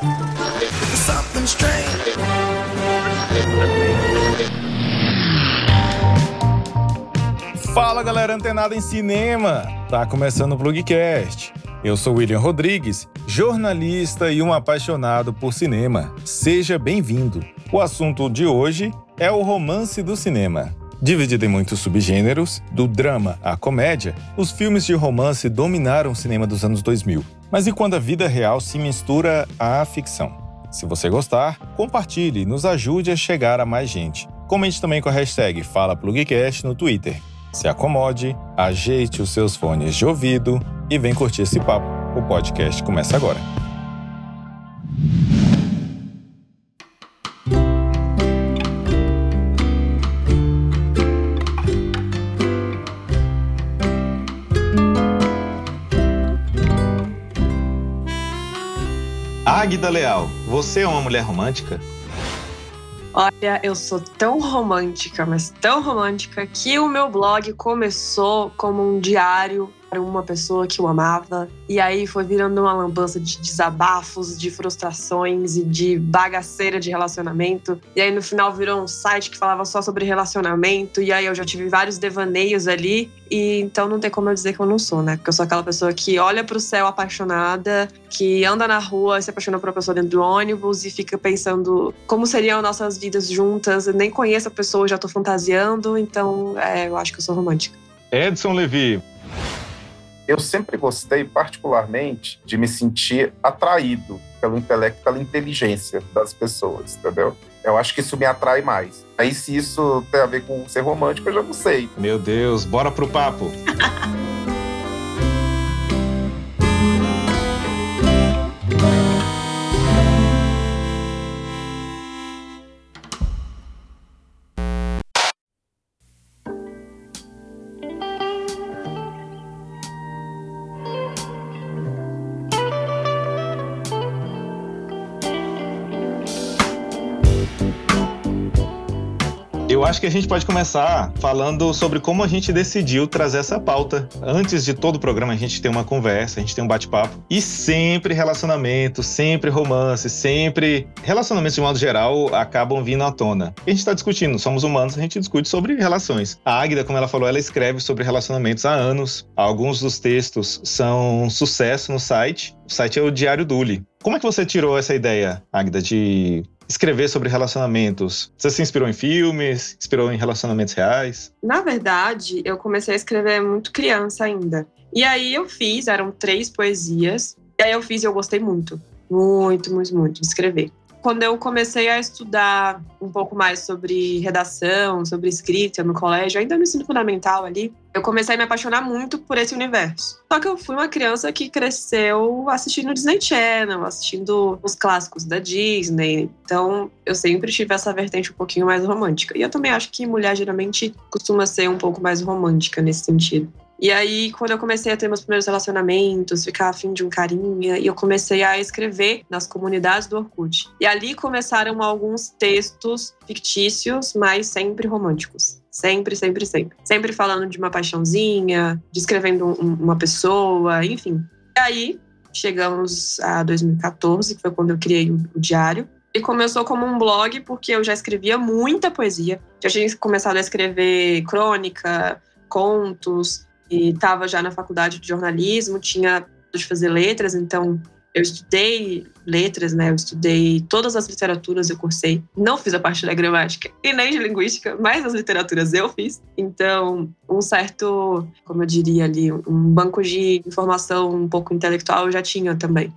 Something strange. Fala galera antenada em cinema! Tá começando o Plugcast. Eu sou William Rodrigues, jornalista e um apaixonado por cinema. Seja bem-vindo. O assunto de hoje é o romance do cinema. Dividido em muitos subgêneros, do drama à comédia, os filmes de romance dominaram o cinema dos anos 2000. Mas e quando a vida real se mistura à ficção? Se você gostar, compartilhe e nos ajude a chegar a mais gente. Comente também com a hashtag FalaPlugcast no Twitter. Se acomode, ajeite os seus fones de ouvido e vem curtir esse papo. O podcast começa agora. Águida Leal, você é uma mulher romântica? Olha, eu sou tão romântica, mas tão romântica, que o meu blog começou como um diário uma pessoa que eu amava. E aí foi virando uma lambança de desabafos, de frustrações e de bagaceira de relacionamento. E aí no final virou um site que falava só sobre relacionamento. E aí eu já tive vários devaneios ali. E então não tem como eu dizer que eu não sou, né? Porque eu sou aquela pessoa que olha para o céu apaixonada, que anda na rua se apaixona por uma pessoa dentro do ônibus e fica pensando como seriam nossas vidas juntas. Eu nem conheço a pessoa, já tô fantasiando. Então é, eu acho que eu sou romântica. Edson Levi, eu sempre gostei, particularmente, de me sentir atraído pelo intelecto, pela inteligência das pessoas, entendeu? Eu acho que isso me atrai mais. Aí, se isso tem a ver com ser romântico, eu já não sei. Meu Deus, bora pro papo. Eu acho que a gente pode começar falando sobre como a gente decidiu trazer essa pauta. Antes de todo o programa, a gente tem uma conversa, a gente tem um bate-papo. E sempre relacionamento, sempre romance, sempre. Relacionamentos de modo geral acabam vindo à tona. A gente está discutindo, somos humanos, a gente discute sobre relações. A Águida, como ela falou, ela escreve sobre relacionamentos há anos. Alguns dos textos são um sucesso no site. O site é o Diário Duli. Como é que você tirou essa ideia, Águida, de escrever sobre relacionamentos? Você se inspirou em filmes? Inspirou em relacionamentos reais? Na verdade, eu comecei a escrever muito criança ainda. E aí eu fiz, eram três poesias. E aí eu fiz e eu gostei muito. Muito, muito, muito de escrever quando eu comecei a estudar um pouco mais sobre redação, sobre escrita no colégio, ainda no ensino fundamental ali, eu comecei a me apaixonar muito por esse universo. Só que eu fui uma criança que cresceu assistindo Disney Channel, assistindo os clássicos da Disney. Então, eu sempre tive essa vertente um pouquinho mais romântica. E eu também acho que mulher geralmente costuma ser um pouco mais romântica nesse sentido. E aí, quando eu comecei a ter meus primeiros relacionamentos, ficar afim de um carinha, e eu comecei a escrever nas comunidades do Orkut. E ali começaram alguns textos fictícios, mas sempre românticos. Sempre, sempre, sempre. Sempre falando de uma paixãozinha, descrevendo um, uma pessoa, enfim. E aí, chegamos a 2014, que foi quando eu criei o, o diário. E começou como um blog, porque eu já escrevia muita poesia. Já tinha começado a escrever crônica, contos, e estava já na faculdade de jornalismo, tinha de fazer letras, então eu estudei letras, né? Eu estudei todas as literaturas, eu cursei. Não fiz a parte da gramática e nem de linguística, mas as literaturas eu fiz. Então, um certo, como eu diria ali, um banco de informação um pouco intelectual eu já tinha também.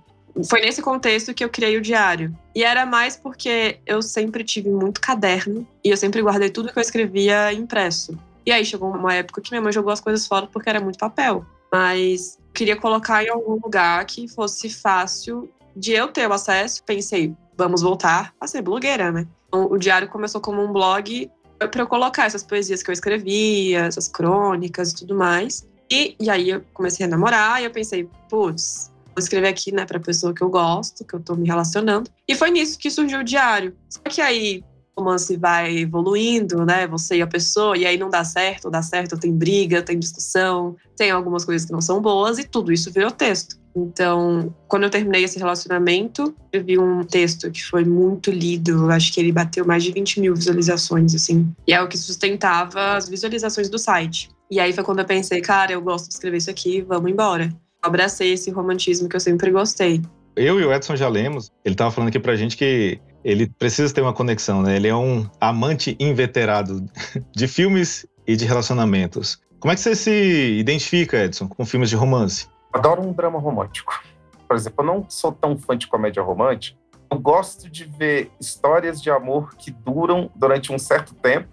Foi nesse contexto que eu criei o diário. E era mais porque eu sempre tive muito caderno e eu sempre guardei tudo que eu escrevia impresso. E aí chegou uma época que minha mãe jogou as coisas fora porque era muito papel. Mas queria colocar em algum lugar que fosse fácil de eu ter o acesso. Pensei, vamos voltar a ser blogueira, né? Então, o diário começou como um blog para eu colocar essas poesias que eu escrevia, essas crônicas e tudo mais. E, e aí eu comecei a namorar e eu pensei, putz, vou escrever aqui, né, pra pessoa que eu gosto, que eu tô me relacionando. E foi nisso que surgiu o diário. Só que aí romance vai evoluindo, né? Você e a pessoa, e aí não dá certo, dá certo, tem briga, tem discussão, tem algumas coisas que não são boas, e tudo isso virou texto. Então, quando eu terminei esse relacionamento, eu vi um texto que foi muito lido. Acho que ele bateu mais de 20 mil visualizações, assim. E é o que sustentava as visualizações do site. E aí foi quando eu pensei, cara, eu gosto de escrever isso aqui, vamos embora. Eu abracei esse romantismo que eu sempre gostei. Eu e o Edson já lemos. Ele tava falando aqui pra gente que ele precisa ter uma conexão, né? Ele é um amante inveterado de filmes e de relacionamentos. Como é que você se identifica, Edson, com filmes de romance? Adoro um drama romântico. Por exemplo, eu não sou tão fã de comédia romântica. Eu gosto de ver histórias de amor que duram durante um certo tempo,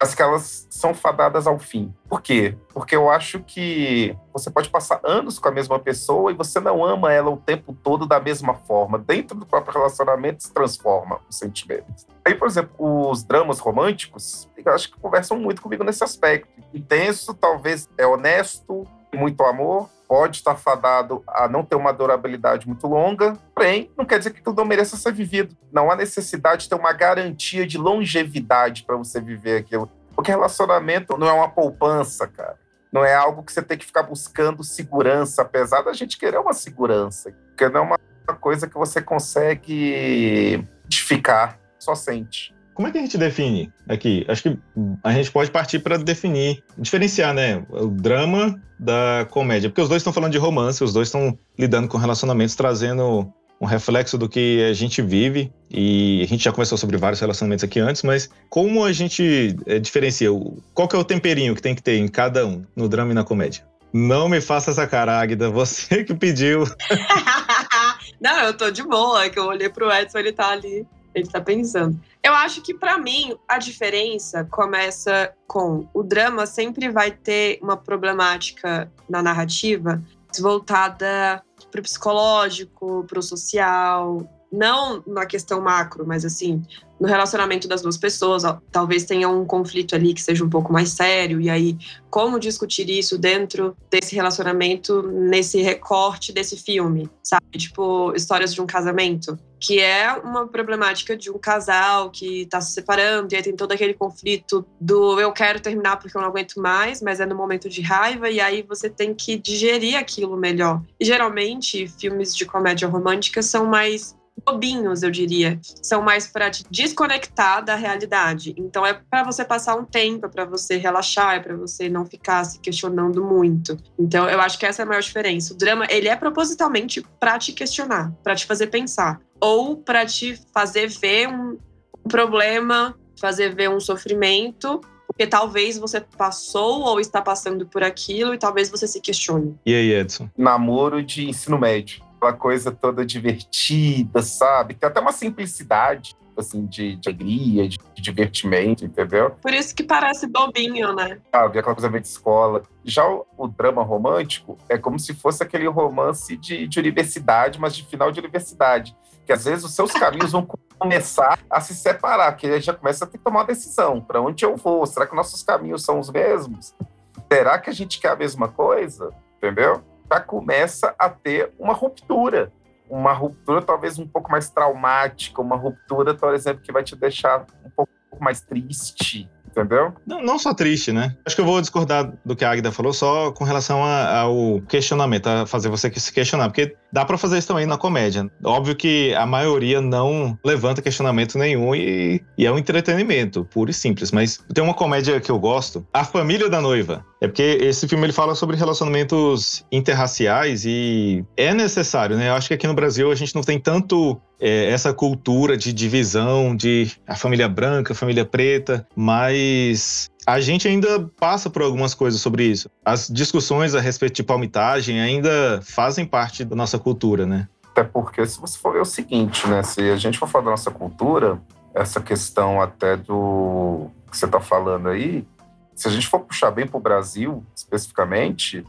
mas que elas são fadadas ao fim. Por quê? Porque eu acho que você pode passar anos com a mesma pessoa e você não ama ela o tempo todo da mesma forma. Dentro do próprio relacionamento se transforma os sentimentos. Aí, por exemplo, os dramas românticos, eu acho que conversam muito comigo nesse aspecto. Intenso, talvez é honesto, muito amor, pode estar fadado a não ter uma durabilidade muito longa, porém, não quer dizer que tudo não mereça ser vivido. Não há necessidade de ter uma garantia de longevidade para você viver aquilo. Porque relacionamento não é uma poupança, cara. Não é algo que você tem que ficar buscando segurança, apesar da gente querer uma segurança. Porque não é uma coisa que você consegue ficar, só sente. Como é que a gente define aqui? Acho que a gente pode partir para definir, diferenciar, né, o drama da comédia, porque os dois estão falando de romance, os dois estão lidando com relacionamentos, trazendo um reflexo do que a gente vive e a gente já conversou sobre vários relacionamentos aqui antes, mas como a gente é, diferencia? Qual que é o temperinho que tem que ter em cada um, no drama e na comédia? Não me faça essa cara, Águida, você que pediu. Não, eu tô de boa, é que eu olhei pro Edson, ele tá ali ele está pensando. Eu acho que para mim a diferença começa com o drama sempre vai ter uma problemática na narrativa voltada para o psicológico, para o social, não na questão macro, mas assim, no relacionamento das duas pessoas, talvez tenha um conflito ali que seja um pouco mais sério, e aí como discutir isso dentro desse relacionamento, nesse recorte desse filme, sabe? Tipo, histórias de um casamento, que é uma problemática de um casal que tá se separando, e aí tem todo aquele conflito do eu quero terminar porque eu não aguento mais, mas é no momento de raiva, e aí você tem que digerir aquilo melhor. E geralmente, filmes de comédia romântica são mais bobinhos, eu diria. São mais para te desconectar da realidade. Então é para você passar um tempo, é para você relaxar, é para você não ficar se questionando muito. Então eu acho que essa é a maior diferença. O drama, ele é propositalmente para te questionar, para te fazer pensar, ou para te fazer ver um problema, fazer ver um sofrimento porque talvez você passou ou está passando por aquilo e talvez você se questione. E aí, Edson? Namoro de ensino médio aquela coisa toda divertida, sabe? Tem até uma simplicidade, assim, de, de alegria, de, de, divertimento, entendeu? Por isso que parece bobinho, né? Ah, aquela coisa meio de escola. Já o, o, drama romântico é como se fosse aquele romance de, de universidade, mas de final de universidade. Que às vezes os seus caminhos vão começar a se separar, que aí já começa a ter que tomar uma decisão. Para onde eu vou? Será que nossos caminhos são os mesmos? Será que a gente quer a mesma coisa? Entendeu? Já começa a ter uma ruptura. Uma ruptura talvez um pouco mais traumática, uma ruptura, por exemplo, que vai te deixar um pouco mais triste, entendeu? Não, não só triste, né? Acho que eu vou discordar do que a Agda falou só com relação a, ao questionamento, a fazer você se questionar, porque dá para fazer isso também na comédia. Óbvio que a maioria não levanta questionamento nenhum e, e, é um entretenimento, puro e simples, mas tem uma comédia que eu gosto, A Família da Noiva. É porque esse filme ele fala sobre relacionamentos interraciais e é necessário, né? Eu acho que aqui no Brasil a gente não tem tanto é, essa cultura de divisão de a família branca, a família preta, mas a gente ainda passa por algumas coisas sobre isso. As discussões a respeito de palmitagem ainda fazem parte da nossa cultura, né? Até porque, se você for ver o seguinte, né? Se a gente for falar da nossa cultura, essa questão até do que você está falando aí, se a gente for puxar bem para o Brasil, especificamente,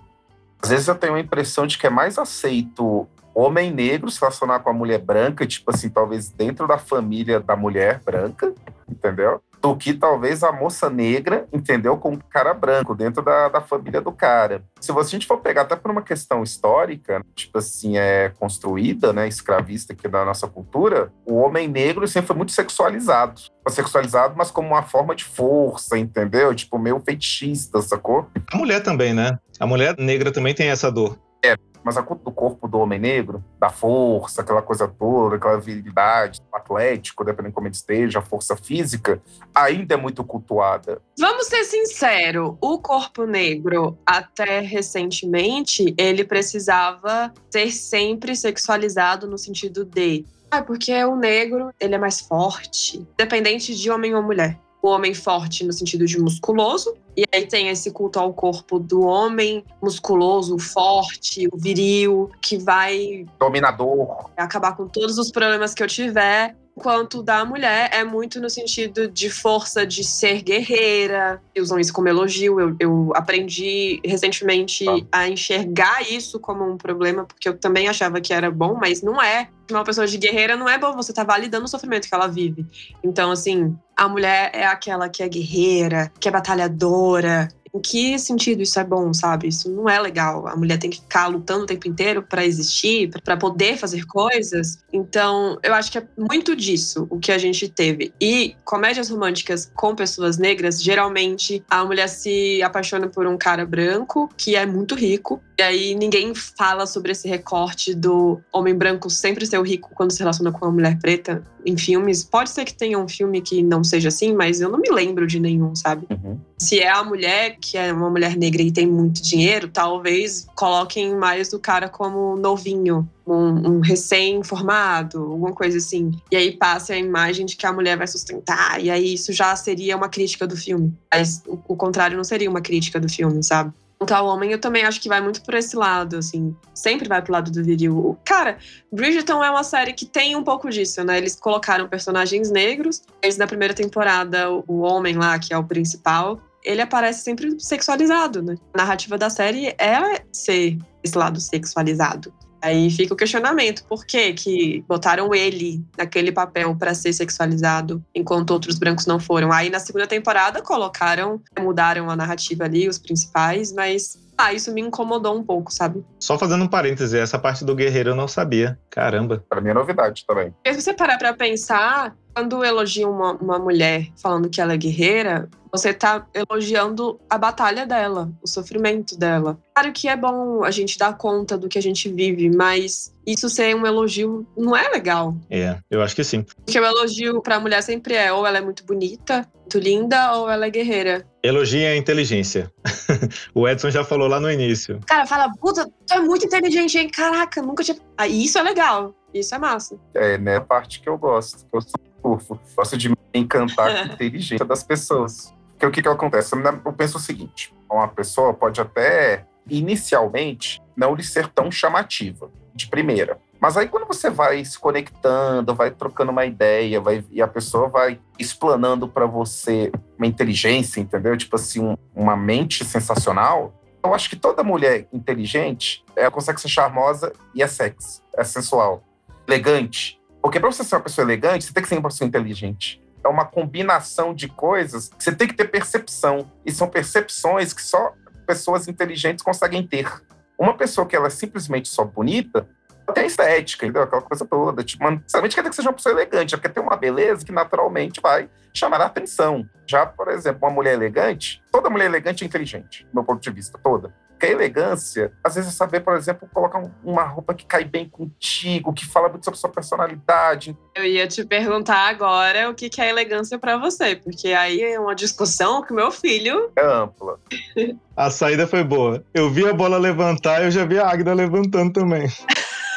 às vezes eu tenho a impressão de que é mais aceito homem negro se relacionar com a mulher branca, tipo assim, talvez dentro da família da mulher branca, entendeu? Do que talvez a moça negra, entendeu? Com o cara branco, dentro da, da família do cara. Se a gente for pegar até por uma questão histórica, tipo assim, é construída, né, escravista aqui da nossa cultura, o homem negro sempre foi muito sexualizado. Sexualizado, mas como uma forma de força, entendeu? Tipo, meio fetichista, sacou? A mulher também, né? A mulher negra também tem essa dor. É, mas a culto do corpo do homem negro, da força, aquela coisa toda, aquela virilidade, atlético, dependendo de como ele esteja, a força física, ainda é muito cultuada. Vamos ser sinceros, o corpo negro, até recentemente, ele precisava ser sempre sexualizado no sentido de ah, porque o negro, ele é mais forte, independente de homem ou mulher o homem forte no sentido de musculoso, e aí tem esse culto ao corpo do homem musculoso, forte, viril, que vai. Dominador. Acabar com todos os problemas que eu tiver quanto da mulher é muito no sentido de força de ser guerreira. Usam isso como elogio. Eu, eu aprendi recentemente ah. a enxergar isso como um problema, porque eu também achava que era bom, mas não é. Uma pessoa de guerreira não é bom, você tá validando o sofrimento que ela vive. Então, assim, a mulher é aquela que é guerreira, que é batalhadora, em que sentido isso é bom, sabe? Isso não é legal. A mulher tem que ficar lutando o tempo inteiro para existir, para poder fazer coisas. Então, eu acho que é muito disso o que a gente teve. E comédias românticas com pessoas negras, geralmente a mulher se apaixona por um cara branco que é muito rico. E aí ninguém fala sobre esse recorte do homem branco sempre ser o rico quando se relaciona com uma mulher preta em filmes. Pode ser que tenha um filme que não seja assim, mas eu não me lembro de nenhum, sabe? Uhum. Se é a mulher que é uma mulher negra e tem muito dinheiro, talvez coloquem mais o cara como novinho, um, um recém-formado, alguma coisa assim. E aí passe a imagem de que a mulher vai sustentar, e aí isso já seria uma crítica do filme. Mas o, o contrário não seria uma crítica do filme, sabe? Ao homem, eu também acho que vai muito por esse lado, assim. Sempre vai pro lado do viril. Cara, Bridgerton é uma série que tem um pouco disso, né? Eles colocaram personagens negros. Eles, na primeira temporada, o homem lá, que é o principal, ele aparece sempre sexualizado, né? A narrativa da série é ser esse lado sexualizado. Aí fica o questionamento: por que, que botaram ele naquele papel para ser sexualizado, enquanto outros brancos não foram? Aí na segunda temporada colocaram, mudaram a narrativa ali, os principais, mas ah, isso me incomodou um pouco, sabe? Só fazendo um parêntese, essa parte do guerreiro eu não sabia. Caramba. Pra mim é novidade também. Se você parar pra pensar, quando elogia uma, uma mulher falando que ela é guerreira, você tá elogiando a batalha dela, o sofrimento dela. Claro que é bom a gente dar conta do que a gente vive, mas isso ser um elogio não é legal. É, eu acho que sim. Porque o elogio pra mulher sempre é ou ela é muito bonita, muito linda, ou ela é guerreira. Elogia a inteligência. o Edson já falou lá no início. Cara, fala, puta, tu é muito inteligente, hein? Caraca, nunca tinha. Ah, isso é legal. Isso é massa. É, né? A parte que eu gosto. Eu sou fofo. Gosto de encantar a inteligência das pessoas. Porque o que, que acontece? Eu penso o seguinte: uma pessoa pode até, inicialmente, não lhe ser tão chamativa, de primeira. Mas aí quando você vai se conectando, vai trocando uma ideia, vai, e a pessoa vai explanando para você uma inteligência, entendeu? Tipo assim, um, uma mente sensacional. Eu acho que toda mulher inteligente, ela consegue ser charmosa e é sexy, é sensual, elegante. Porque para você ser uma pessoa elegante, você tem que ser uma pessoa inteligente é uma combinação de coisas que você tem que ter percepção. E são percepções que só pessoas inteligentes conseguem ter. Uma pessoa que ela é simplesmente só bonita, tem estética, entendeu? Aquela coisa toda. Tipo, não necessariamente quer dizer que seja uma pessoa elegante, é porque tem uma beleza que naturalmente vai chamar a atenção. Já, por exemplo, uma mulher elegante, toda mulher elegante é inteligente, do meu ponto de vista, toda. Porque a elegância, às vezes, é saber, por exemplo, colocar uma roupa que cai bem contigo, que fala muito sobre sua personalidade. Eu ia te perguntar agora o que é elegância para você, porque aí é uma discussão que meu filho. É ampla. a saída foi boa. Eu vi a bola levantar e eu já vi a Agda levantando também.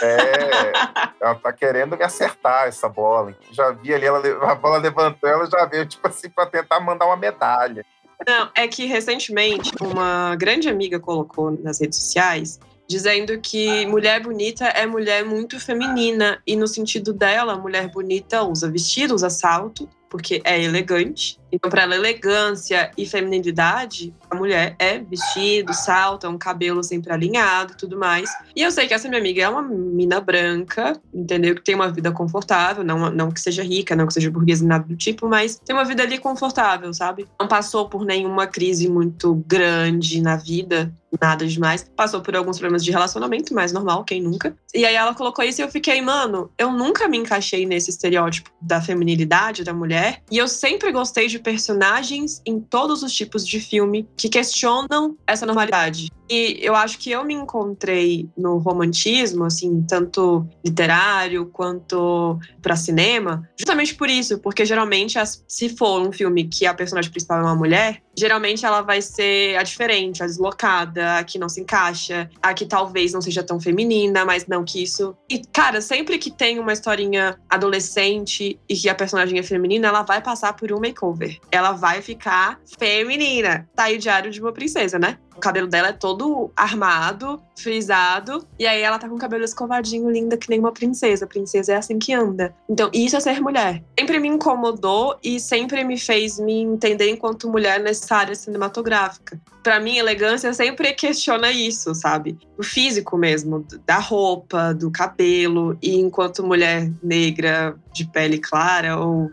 É, ela tá querendo me acertar essa bola. Já vi ali ela, a bola levantando, ela já veio, tipo assim, pra tentar mandar uma medalha. Não, é que recentemente uma grande amiga colocou nas redes sociais dizendo que mulher bonita é mulher muito feminina e no sentido dela, mulher bonita usa vestido, usa salto, porque é elegante. Então, para ela, elegância e feminilidade, a mulher é vestido, salto, um cabelo sempre alinhado tudo mais. E eu sei que essa minha amiga é uma mina branca, entendeu? Que tem uma vida confortável, não, não que seja rica, não que seja burguesa, nada do tipo, mas tem uma vida ali confortável, sabe? Não passou por nenhuma crise muito grande na vida, nada demais. Passou por alguns problemas de relacionamento, mais normal, quem nunca. E aí ela colocou isso e eu fiquei, mano, eu nunca me encaixei nesse estereótipo da feminilidade da mulher. E eu sempre gostei de personagens em todos os tipos de filme que questionam essa normalidade. E eu acho que eu me encontrei no romantismo, assim, tanto literário quanto para cinema, justamente por isso, porque geralmente, se for um filme que a personagem principal é uma mulher, geralmente ela vai ser a diferente, a deslocada, a que não se encaixa, a que talvez não seja tão feminina, mas não que isso. E, cara, sempre que tem uma historinha adolescente e que a personagem é feminina, ela vai passar por um makeover. Ela vai ficar feminina. Tá aí o diário de uma princesa, né? O cabelo dela é todo armado, frisado, e aí ela tá com o cabelo escovadinho, linda, que nem uma princesa. A princesa é assim que anda. Então, isso é ser mulher. Sempre me incomodou e sempre me fez me entender enquanto mulher nessa área cinematográfica. Para mim, elegância sempre questiona isso, sabe? O físico mesmo, da roupa, do cabelo, e enquanto mulher negra de pele clara ou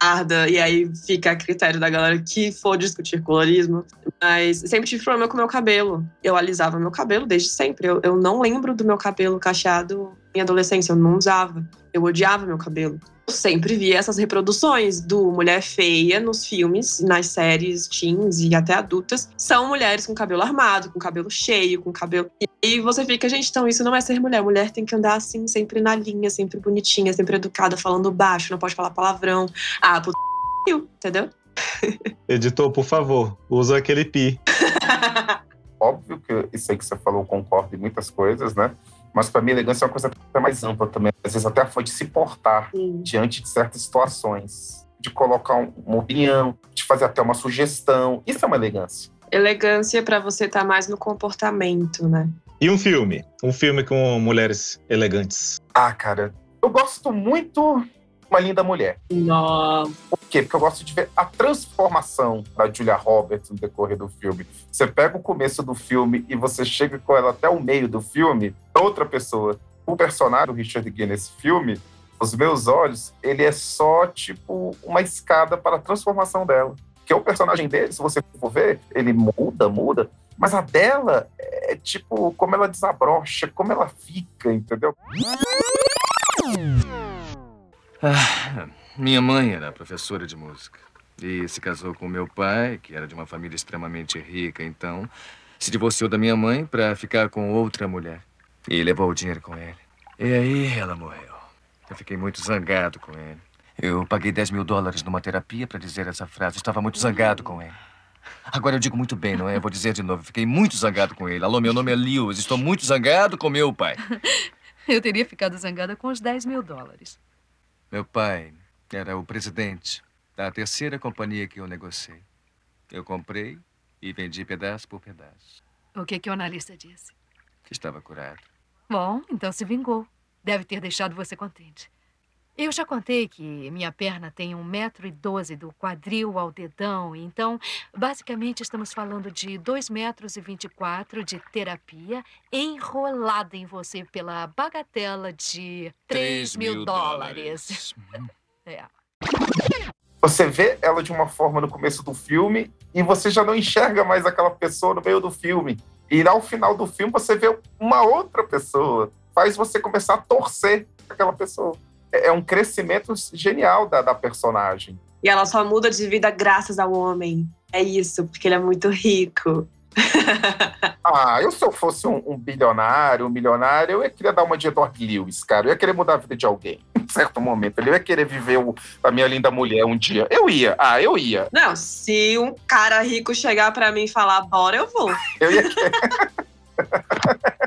arda, e aí fica a critério da galera que for discutir colorismo. Mas sempre tive problema com meu cabelo. Eu alisava meu cabelo desde sempre. Eu, eu não lembro do meu cabelo cacheado em adolescência, eu não usava. Eu odiava meu cabelo sempre via essas reproduções do mulher feia nos filmes, nas séries teens e até adultas. São mulheres com cabelo armado, com cabelo cheio, com cabelo. E você fica, gente, então isso não é ser mulher. Mulher tem que andar assim, sempre na linha, sempre bonitinha, sempre educada, falando baixo, não pode falar palavrão. Ah, puta, entendeu? Editor, por favor, usa aquele pi. Óbvio que isso aí que você falou concordo em muitas coisas, né? Mas para mim, elegância é uma coisa até mais ampla também. Às vezes até foi de se portar Sim. diante de certas situações, de colocar uma opinião, de fazer até uma sugestão. Isso é uma elegância. Elegância para você estar tá mais no comportamento, né? E um filme? Um filme com mulheres elegantes. Ah, cara, eu gosto muito uma linda mulher. Nossa. Por quê? Porque eu gosto de ver a transformação da Julia Roberts no decorrer do filme. Você pega o começo do filme e você chega com ela até o meio do filme, outra pessoa. O personagem do Richard Gere nesse filme, os meus olhos, ele é só tipo uma escada para a transformação dela. Que é o personagem dele, se você for ver, ele muda, muda. Mas a dela é tipo como ela desabrocha, como ela fica, entendeu? Ah, minha mãe era professora de música. E se casou com meu pai, que era de uma família extremamente rica, então se divorciou da minha mãe para ficar com outra mulher. E levou o dinheiro com ele. E aí ela morreu. Eu fiquei muito zangado com ele. Eu paguei 10 mil dólares numa terapia para dizer essa frase. Eu estava muito zangado com ele. Agora eu digo muito bem, não é? Eu vou dizer de novo. Fiquei muito zangado com ele. Alô, meu nome é Lewis. Estou muito zangado com meu pai. Eu teria ficado zangada com os 10 mil dólares. Meu pai era o presidente da terceira companhia que eu negociei. Eu comprei e vendi pedaço por pedaço. O que, que o analista disse? Que estava curado. Bom, então se vingou. Deve ter deixado você contente. Eu já contei que minha perna tem um metro e doze do quadril ao dedão, então, basicamente, estamos falando de dois metros e vinte e quatro de terapia enrolada em você pela bagatela de três mil, mil dólares. dólares. é. Você vê ela de uma forma no começo do filme e você já não enxerga mais aquela pessoa no meio do filme. E ao final do filme você vê uma outra pessoa. Faz você começar a torcer aquela pessoa. É, é um crescimento genial da, da personagem. E ela só muda de vida graças ao homem. É isso, porque ele é muito rico. ah, eu se eu fosse um, um, bilionário, um milionário, eu ia querer dar uma de Edward Lewis, cara. Eu ia querer mudar a vida de alguém, em certo momento. Eu ia querer viver o, a minha linda mulher um dia. Eu ia, ah, eu ia. Não, se um cara rico chegar para mim e falar, bora, eu vou. Eu ia querer.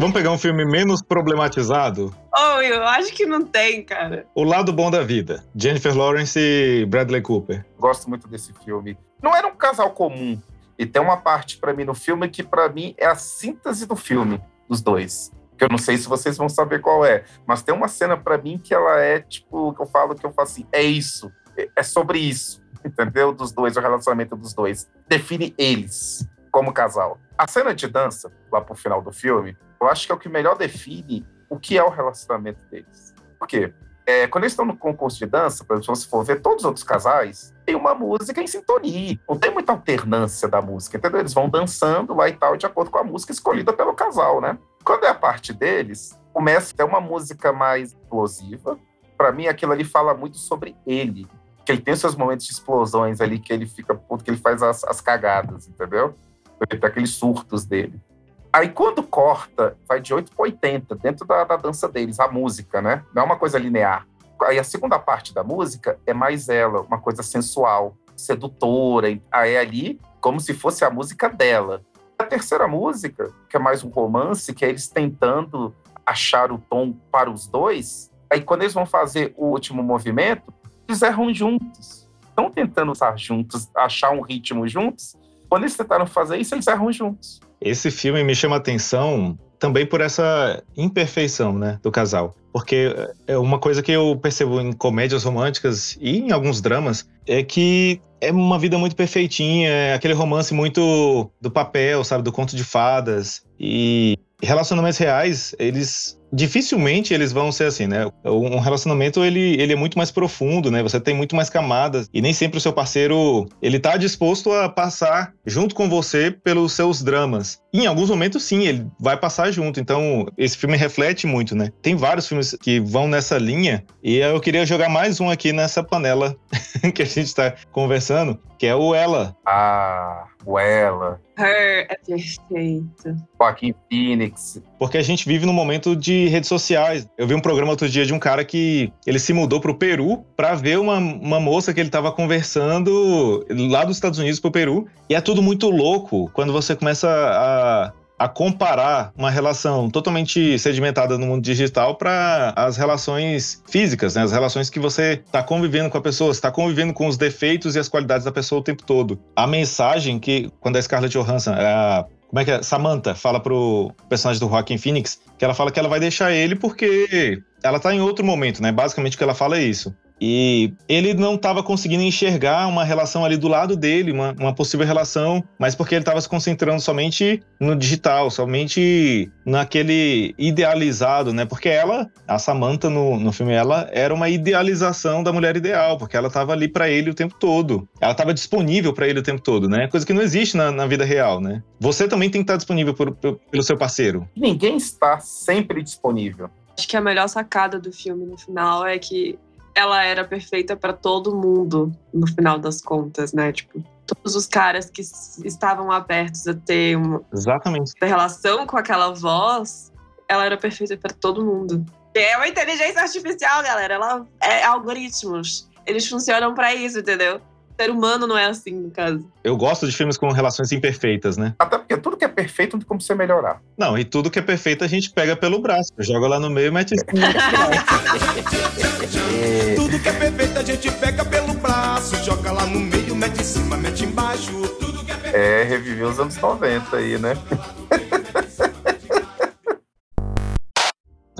Vamos pegar um filme menos problematizado? Oh, eu acho que não tem, cara. O Lado Bom da Vida. Jennifer Lawrence e Bradley Cooper. Gosto muito desse filme. Não era um casal comum. E tem uma parte para mim no filme que para mim é a síntese do filme, dos dois. Que eu não sei se vocês vão saber qual é, mas tem uma cena para mim que ela é tipo, que eu falo que eu faço assim, é isso, é sobre isso, entendeu? Dos dois, o relacionamento dos dois. Define eles como casal. A cena de dança, lá pro final do filme, eu acho que é o que melhor define o que é o relacionamento deles. Por quê? É, quando eles estão no concurso de dança, por exemplo, se você for ver todos os outros casais, tem uma música em sintonia. Não tem muita alternância da música, entendeu? Eles vão dançando lá e tal, de acordo com a música escolhida pelo casal, né? Quando é a parte deles, começa a ter uma música mais explosiva. Para mim, aquilo ali fala muito sobre ele. Que ele tem seus momentos de explosões ali, que ele fica puto, que ele faz as, as cagadas, entendeu? Tem aqueles surtos dele. Aí quando corta, vai de 8 para 80, dentro da, da dança deles, a música, né? Não é uma coisa linear. Aí a segunda parte da música é mais ela, uma coisa sensual, sedutora. Aí ali como se fosse a música dela. A terceira música, que é mais um romance, que é eles tentando achar o tom para os dois. Aí quando eles vão fazer o último movimento, eles erram juntos. Estão tentando estar juntos, achar um ritmo juntos. Quando eles tentaram fazer isso, eles erram juntos. Esse filme me chama atenção também por essa imperfeição, né, do casal. Porque é uma coisa que eu percebo em comédias românticas e em alguns dramas é que é uma vida muito perfeitinha, é aquele romance muito do papel, sabe, do conto de fadas. E relacionamentos reais, eles dificilmente eles vão ser assim, né? Um relacionamento ele, ele é muito mais profundo, né? Você tem muito mais camadas e nem sempre o seu parceiro ele tá disposto a passar junto com você pelos seus dramas. E em alguns momentos sim, ele vai passar junto. Então, esse filme reflete muito, né? Tem vários filmes que vão nessa linha e eu queria jogar mais um aqui nessa panela que a gente tá conversando, que é o Ela. Ah, o Ela. Her é perfeito. Joaquim Phoenix. Porque a gente vive num momento de redes sociais. Eu vi um programa outro dia de um cara que ele se mudou pro Peru para ver uma, uma moça que ele tava conversando lá dos Estados Unidos pro Peru. E é tudo muito louco quando você começa a a comparar uma relação totalmente sedimentada no mundo digital para as relações físicas, né? as relações que você está convivendo com a pessoa, está convivendo com os defeitos e as qualidades da pessoa o tempo todo. A mensagem que, quando a Scarlett Johansson, a como é que é? Samantha fala pro personagem do Joaquin Phoenix que ela fala que ela vai deixar ele porque ela tá em outro momento, né? Basicamente o que ela fala é isso. E ele não estava conseguindo enxergar uma relação ali do lado dele, uma, uma possível relação, mas porque ele estava se concentrando somente no digital, somente naquele idealizado, né? Porque ela, a Samantha no, no filme, ela era uma idealização da mulher ideal, porque ela estava ali para ele o tempo todo. Ela estava disponível para ele o tempo todo, né? Coisa que não existe na, na vida real, né? Você também tem que estar disponível por, por, pelo seu parceiro. Ninguém está sempre disponível. Acho que a melhor sacada do filme no final é que ela era perfeita para todo mundo, no final das contas, né? Tipo, todos os caras que estavam abertos a ter uma Exatamente. relação com aquela voz, ela era perfeita para todo mundo. É uma inteligência artificial, galera. Ela é algoritmos. Eles funcionam para isso, entendeu? Ser humano não é assim, no caso. Eu gosto de filmes com relações imperfeitas, né? Até porque tudo que é perfeito não tem como você melhorar. Não, e tudo que é perfeito a gente pega pelo braço. Joga lá no meio e mete em cima. Tudo que é perfeito a gente pega pelo braço. Joga lá no meio, mete em cima, mete embaixo. Tudo que é perfeito. É, reviver os anos 90 aí, né?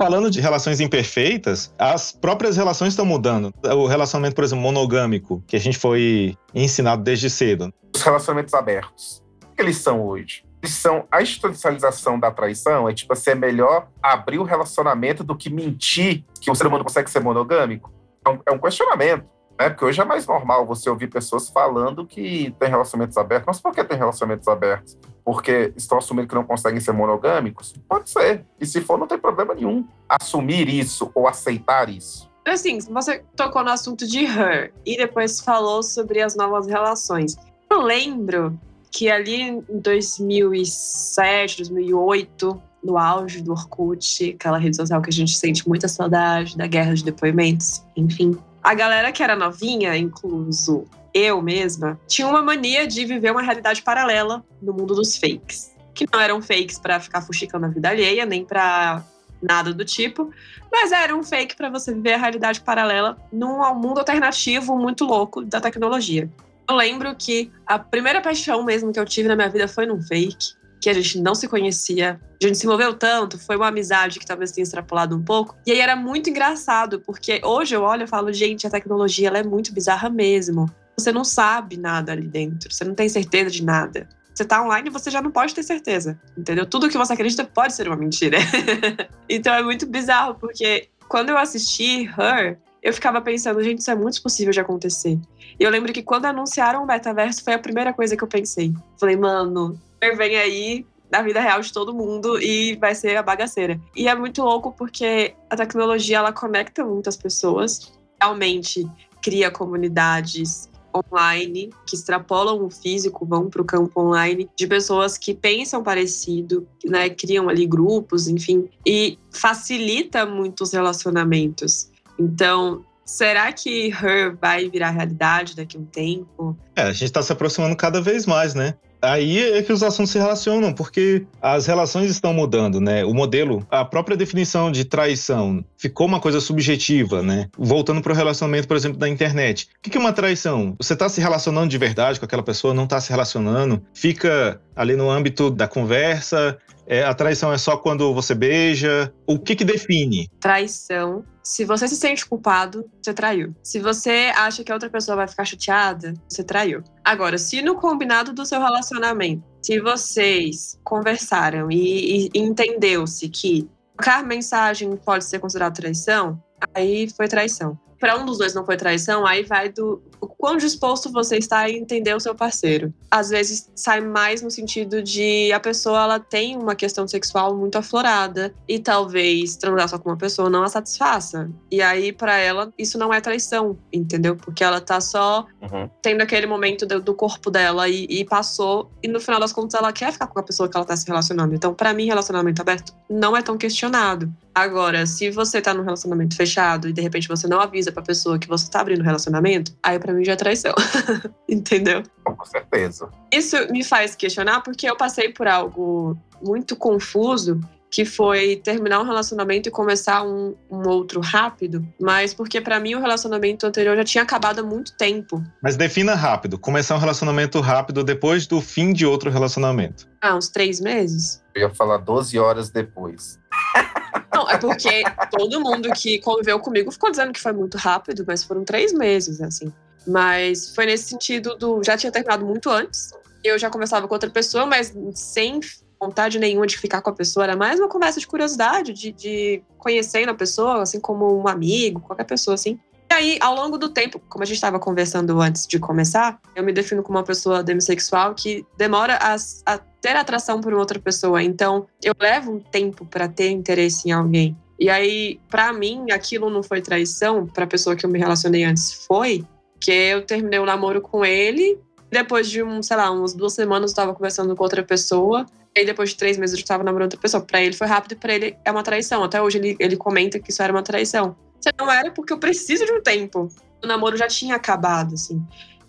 Falando de relações imperfeitas, as próprias relações estão mudando. O relacionamento, por exemplo, monogâmico, que a gente foi ensinado desde cedo. Os relacionamentos abertos. O que eles são hoje? Eles são a institucionalização da traição. É tipo assim, é melhor abrir o relacionamento do que mentir que o ser humano consegue ser monogâmico. É um, é um questionamento. Né? Porque hoje é mais normal você ouvir pessoas falando que tem relacionamentos abertos. Mas por que tem relacionamentos abertos? Porque estão assumindo que não conseguem ser monogâmicos? Pode ser. E se for, não tem problema nenhum assumir isso ou aceitar isso. Assim, você tocou no assunto de Her e depois falou sobre as novas relações. Eu lembro que ali em 2007, 2008, no auge do Orkut, aquela rede social que a gente sente muita saudade, da guerra de depoimentos, enfim. A galera que era novinha, incluso eu mesma, tinha uma mania de viver uma realidade paralela no mundo dos fakes. Que não eram fakes para ficar fuxicando a vida alheia, nem para nada do tipo, mas era um fake para você viver a realidade paralela num mundo alternativo muito louco da tecnologia. Eu lembro que a primeira paixão mesmo que eu tive na minha vida foi num fake, que a gente não se conhecia, a gente se moveu tanto, foi uma amizade que talvez tenha extrapolado um pouco. E aí era muito engraçado, porque hoje eu olho e falo, gente, a tecnologia ela é muito bizarra mesmo você não sabe nada ali dentro, você não tem certeza de nada. Você tá online e você já não pode ter certeza, entendeu? Tudo que você acredita pode ser uma mentira. então é muito bizarro, porque quando eu assisti Her, eu ficava pensando, gente, isso é muito possível de acontecer. E eu lembro que quando anunciaram o metaverso, foi a primeira coisa que eu pensei. Falei, mano, vem aí na vida real de todo mundo e vai ser a bagaceira. E é muito louco porque a tecnologia ela conecta muitas pessoas, realmente cria comunidades online, que extrapolam o físico, vão para o campo online, de pessoas que pensam parecido, né, criam ali grupos, enfim, e facilita muito os relacionamentos. Então, será que Her vai virar realidade daqui a um tempo? É, a gente está se aproximando cada vez mais, né? Aí é que os assuntos se relacionam, porque as relações estão mudando, né? O modelo, a própria definição de traição ficou uma coisa subjetiva, né? Voltando para o relacionamento, por exemplo, da internet. O que é uma traição? Você está se relacionando de verdade com aquela pessoa, não está se relacionando, fica ali no âmbito da conversa, é, a traição é só quando você beija? O que que define? Traição. Se você se sente culpado, você traiu. Se você acha que a outra pessoa vai ficar chateada, você traiu. Agora, se no combinado do seu relacionamento, se vocês conversaram e, e entendeu-se que trocar mensagem pode ser considerado traição, aí foi traição para um dos dois não foi traição, aí vai do o quão disposto você está a entender o seu parceiro. Às vezes sai mais no sentido de a pessoa ela tem uma questão sexual muito aflorada e talvez transar só com uma pessoa não a satisfaça. E aí para ela isso não é traição, entendeu? Porque ela tá só uhum. tendo aquele momento do, do corpo dela e, e, passou e no final das contas ela quer ficar com a pessoa que ela tá se relacionando. Então para mim relacionamento aberto não é tão questionado. Agora, se você tá num relacionamento fechado e de repente você não avisa pra pessoa que você tá abrindo relacionamento, aí para mim já é traição. Entendeu? Com certeza. Isso me faz questionar porque eu passei por algo muito confuso que foi terminar um relacionamento e começar um, um outro rápido, mas porque para mim o relacionamento anterior já tinha acabado há muito tempo. Mas defina rápido, começar um relacionamento rápido depois do fim de outro relacionamento. Ah, uns três meses? Eu ia falar 12 horas depois. Não, é porque todo mundo que conviveu comigo ficou dizendo que foi muito rápido, mas foram três meses, assim. Mas foi nesse sentido do. Já tinha terminado muito antes. Eu já conversava com outra pessoa, mas sem vontade nenhuma de ficar com a pessoa. Era mais uma conversa de curiosidade, de, de conhecendo a pessoa, assim como um amigo, qualquer pessoa, assim. E aí, ao longo do tempo, como a gente estava conversando antes de começar, eu me defino como uma pessoa demissexual que demora a, a ter atração por outra pessoa. Então, eu levo um tempo para ter interesse em alguém. E aí, para mim, aquilo não foi traição, para a pessoa que eu me relacionei antes foi, que eu terminei o um namoro com ele, depois de um, sei lá, umas duas semanas eu estava conversando com outra pessoa, e depois de três meses eu estava namorando outra pessoa. Para ele foi rápido e para ele é uma traição. Até hoje ele, ele comenta que isso era uma traição. Você não era porque eu preciso de um tempo. O namoro já tinha acabado, assim.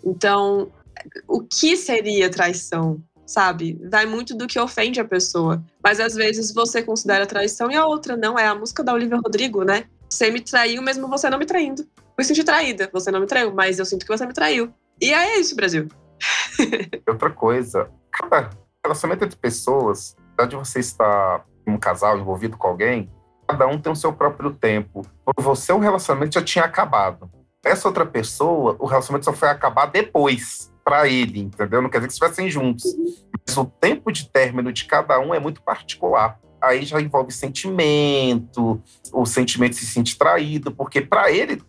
Então, o que seria traição? Sabe? Vai muito do que ofende a pessoa. Mas às vezes você considera traição e a outra não. É a música da Olivia Rodrigo, né? Você me traiu mesmo você não me traindo. Me senti traída. Você não me traiu, mas eu sinto que você me traiu. E é isso, Brasil. Outra coisa, cada relacionamento entre pessoas, apesar de você estar um casal envolvido com alguém, cada um tem o seu próprio tempo. Por você, o relacionamento já tinha acabado. Essa outra pessoa, o relacionamento só foi acabar depois, para ele, entendeu? Não quer dizer que estivessem juntos. Mas o tempo de término de cada um é muito particular. Aí já envolve sentimento, o sentimento se sente traído, porque para ele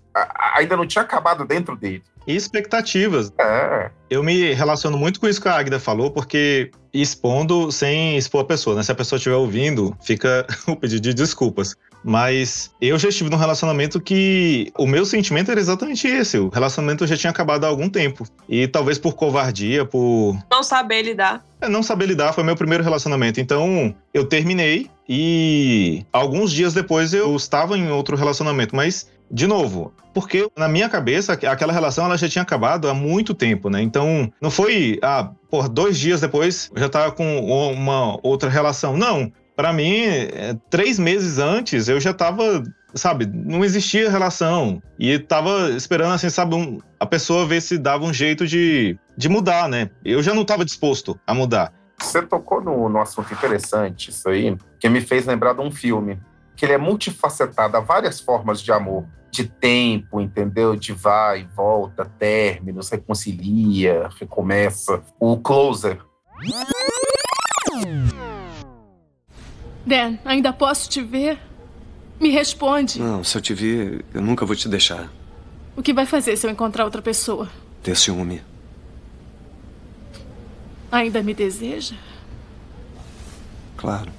ainda não tinha acabado dentro dele. E expectativas. É. Eu me relaciono muito com isso que a Agda falou, porque expondo sem expor a pessoa, né? Se a pessoa estiver ouvindo, fica o pedido de desculpas. Mas eu já estive num relacionamento que o meu sentimento era exatamente esse. O relacionamento já tinha acabado há algum tempo. E talvez por covardia, por. Não saber lidar. É, não saber lidar foi meu primeiro relacionamento. Então, eu terminei e alguns dias depois eu estava em outro relacionamento. Mas de novo, porque na minha cabeça aquela relação ela já tinha acabado há muito tempo, né? Então não foi, ah, por dois dias depois já estava com uma outra relação. Não, para mim, é, três meses antes eu já estava, sabe, não existia relação e estava esperando assim, sabe, um, a pessoa ver se dava um jeito de, de mudar, né? Eu já não estava disposto a mudar. Você tocou no, no assunto interessante, isso aí, que me fez lembrar de um filme que ele é multifacetado, há várias formas de amor, de tempo, entendeu? De vai, volta, términos, reconcilia, recomeça. O Closer. Dan, ainda posso te ver? Me responde. Não, se eu te vir, eu nunca vou te deixar. O que vai fazer se eu encontrar outra pessoa? Ter ciúme. Ainda me deseja? Claro.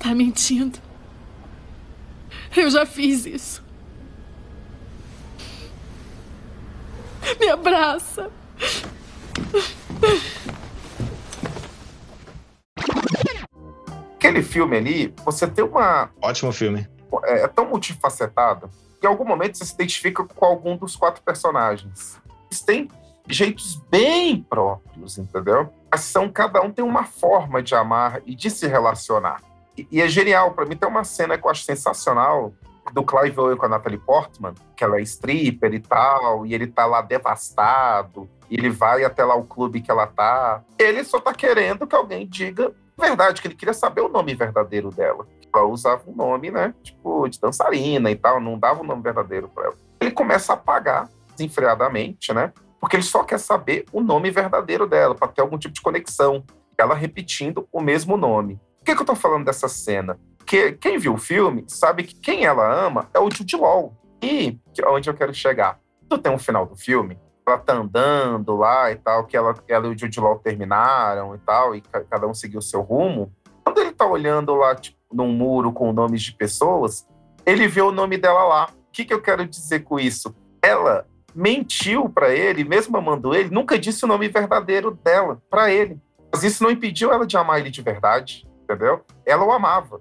Tá mentindo. Eu já fiz isso. Me abraça. Aquele filme ali, você tem uma. Ótimo filme. É, é tão multifacetado que em algum momento você se identifica com algum dos quatro personagens. Eles têm jeitos bem próprios, entendeu? Mas são, cada um tem uma forma de amar e de se relacionar. E, é genial. Para mim, tem uma cena que eu acho sensacional do Clive Owen com a Natalie Portman, que ela é stripper e tal, e ele tá lá devastado, e ele vai até lá o clube que ela tá. Ele só tá querendo que alguém diga a verdade, que ele queria saber o nome verdadeiro dela. Ela usava um nome, né, tipo, de dançarina e tal, não dava o um nome verdadeiro para ela. Ele começa a pagar desenfreadamente, né, porque ele só quer saber o nome verdadeiro dela, para ter algum tipo de conexão. Ela repetindo o mesmo nome. Que, que eu tô falando dessa cena? Porque quem viu o filme sabe que quem ela ama é o Jude Law. E onde eu quero chegar? Tu tem um final do filme, ela tá andando lá e tal, que ela, ela e o Jude Law terminaram e tal, e cada um seguiu o seu rumo. Quando ele tá olhando lá, tipo, num muro com nomes de pessoas, ele vê o nome dela lá. O que, que eu quero dizer com isso? Ela mentiu para ele, mesmo amando ele, nunca disse o nome verdadeiro dela para ele. Mas isso não impediu ela de amar ele de verdade, entendeu? Ela o amava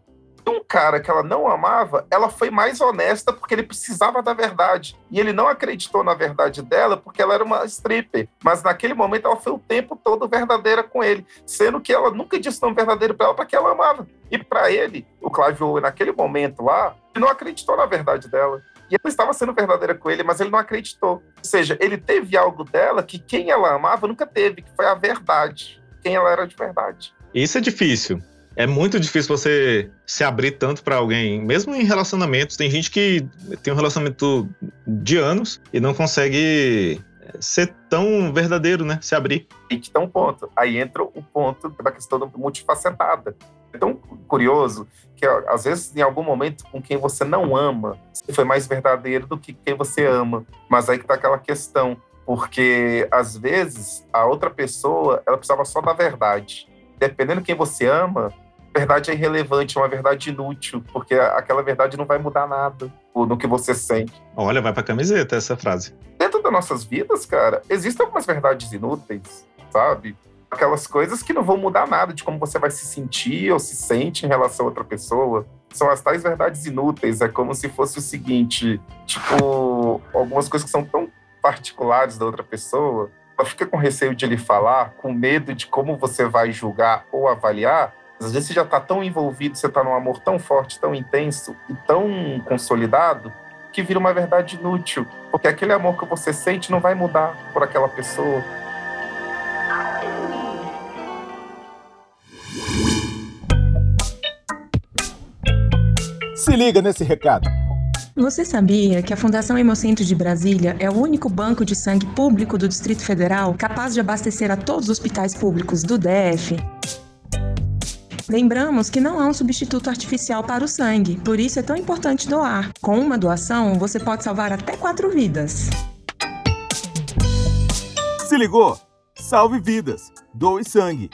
um cara que ela não amava, ela foi mais honesta porque ele precisava da verdade. E ele não acreditou na verdade dela porque ela era uma stripper. Mas naquele momento ela foi o tempo todo verdadeira com ele, sendo que ela nunca disse não verdadeiro para ela porque ela amava. E para ele, o Owen, naquele momento lá, não acreditou na verdade dela. E ela estava sendo verdadeira com ele, mas ele não acreditou. Ou seja, ele teve algo dela que quem ela amava nunca teve, que foi a verdade. Quem ela era de verdade. Isso é difícil é muito difícil você se abrir tanto para alguém, mesmo em relacionamentos. Tem gente que tem um relacionamento de anos e não consegue eh, ser tão verdadeiro, né? Se abrir. E que tá um ponto. Aí entra o ponto da questão multifacetada. É tão curioso que, às vezes, em algum momento, com quem você não ama, você foi mais verdadeiro do que quem você ama. Mas aí que tá aquela questão. Porque, às vezes, a outra pessoa, ela precisava só da verdade. Dependendo de quem você ama, verdade é irrelevante, é uma verdade inútil, porque aquela verdade não vai mudar nada no que você sente. Olha, vai pra camiseta essa frase. Dentro das nossas vidas, cara, existem algumas verdades inúteis, sabe? Aquelas coisas que não vão mudar nada de como você vai se sentir ou se sente em relação a outra pessoa. São as tais verdades inúteis. É como se fosse o seguinte: tipo, algumas coisas que são tão particulares da outra pessoa, ela fica com receio de lhe falar, com medo de como você vai julgar ou avaliar, às vezes você já está tão envolvido, você está num amor tão forte, tão intenso e tão consolidado, que vira uma verdade inútil. Porque aquele amor que você sente não vai mudar por aquela pessoa. Se liga nesse recado. Você sabia que a Fundação Hemocentro de Brasília é o único banco de sangue público do Distrito Federal capaz de abastecer a todos os hospitais públicos do DF? Lembramos que não há um substituto artificial para o sangue, por isso é tão importante doar. Com uma doação, você pode salvar até quatro vidas. Se ligou? Salve vidas! Doe sangue!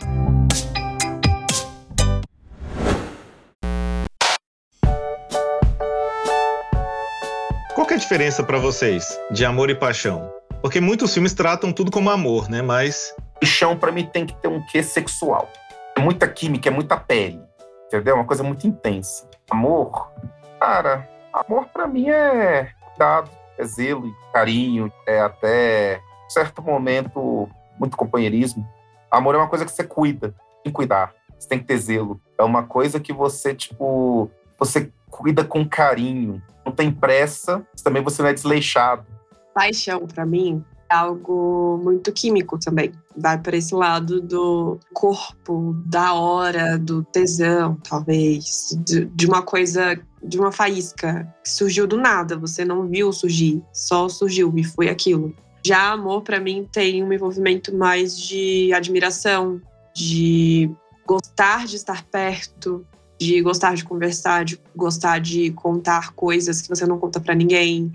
Qual é a diferença para vocês de amor e paixão? Porque muitos filmes tratam tudo como amor, né? Mas. Paixão, para mim, tem que ter um quê sexual. É muita química, é muita pele. Entendeu? É uma coisa muito intensa. Amor, cara, amor para mim é cuidado, é zelo, carinho, é até certo momento muito companheirismo. Amor é uma coisa que você cuida, tem que cuidar. Você tem que ter zelo. É uma coisa que você, tipo, você cuida com carinho. Não tem pressa, também você não é desleixado. Paixão, para mim, algo muito químico também. Vai para esse lado do corpo, da hora, do tesão, talvez, de, de, uma coisa, de uma faísca que surgiu do nada, você não viu surgir, só surgiu e foi aquilo. Já amor, para mim, tem um envolvimento mais de admiração, de gostar de estar perto, de gostar de conversar, de gostar de contar coisas que você não conta para ninguém,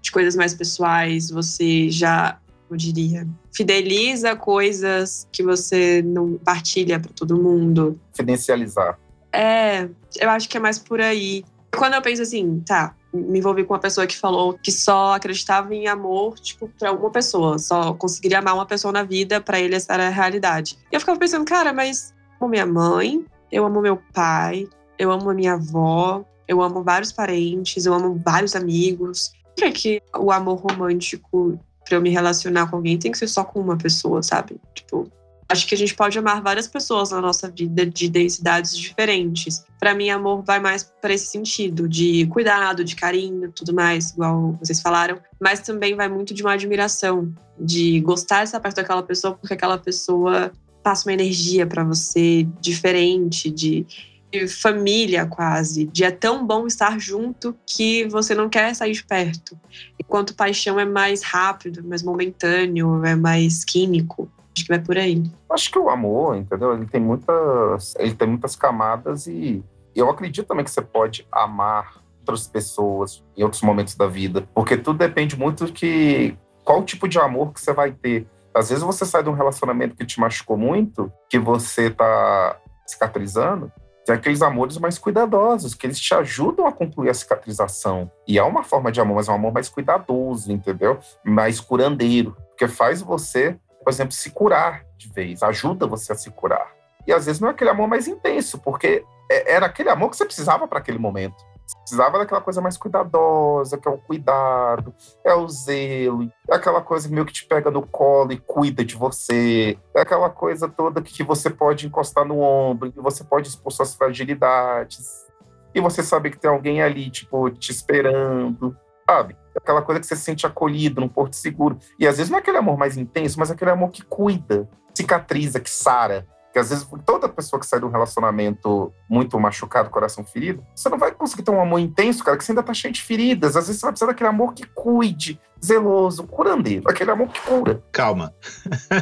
de coisas mais pessoais, você já, eu diria, fideliza coisas que você não partilha para todo mundo. Fidencializar. É, eu acho que é mais por aí. Quando eu penso assim, tá, me envolvi com uma pessoa que falou que só acreditava em amor, tipo, pra uma pessoa, só conseguiria amar uma pessoa na vida, para ele essa era a realidade. E eu ficava pensando, cara, mas eu amo minha mãe, eu amo meu pai, eu amo a minha avó, eu amo vários parentes, eu amo vários amigos. Por que, que o amor romântico para eu me relacionar com alguém tem que ser só com uma pessoa, sabe? Tipo, acho que a gente pode amar várias pessoas na nossa vida de densidades diferentes. Para mim, amor vai mais para esse sentido de cuidado, de carinho, tudo mais, igual vocês falaram, mas também vai muito de uma admiração, de gostar de estar perto daquela pessoa porque aquela pessoa passa uma energia para você diferente, de de família quase, de é tão bom estar junto que você não quer sair de perto. Enquanto paixão é mais rápido, mais momentâneo, é mais químico. Acho que vai por aí. Acho que o amor, entendeu? Ele tem muitas, ele tem muitas camadas e eu acredito também que você pode amar outras pessoas em outros momentos da vida, porque tudo depende muito de qual tipo de amor que você vai ter. Às vezes você sai de um relacionamento que te machucou muito, que você tá cicatrizando, tem aqueles amores mais cuidadosos, que eles te ajudam a concluir a cicatrização. E é uma forma de amor, mas é um amor mais cuidadoso, entendeu? Mais curandeiro, porque faz você, por exemplo, se curar de vez, ajuda você a se curar. E às vezes não é aquele amor mais intenso, porque é, era aquele amor que você precisava para aquele momento precisava daquela coisa mais cuidadosa, que é o cuidado, é o zelo, é aquela coisa meio que te pega no colo e cuida de você, é aquela coisa toda que você pode encostar no ombro, que você pode expor suas fragilidades, e você sabe que tem alguém ali, tipo, te esperando, sabe? É aquela coisa que você se sente acolhido num porto seguro. E às vezes não é aquele amor mais intenso, mas é aquele amor que cuida, cicatriza, que sara. Porque às vezes toda pessoa que sai de um relacionamento muito machucado, coração ferido, você não vai conseguir ter um amor intenso, cara, que você ainda tá cheio de feridas. Às vezes você vai precisar daquele amor que cuide, zeloso, curandeiro, aquele amor que cura. Calma.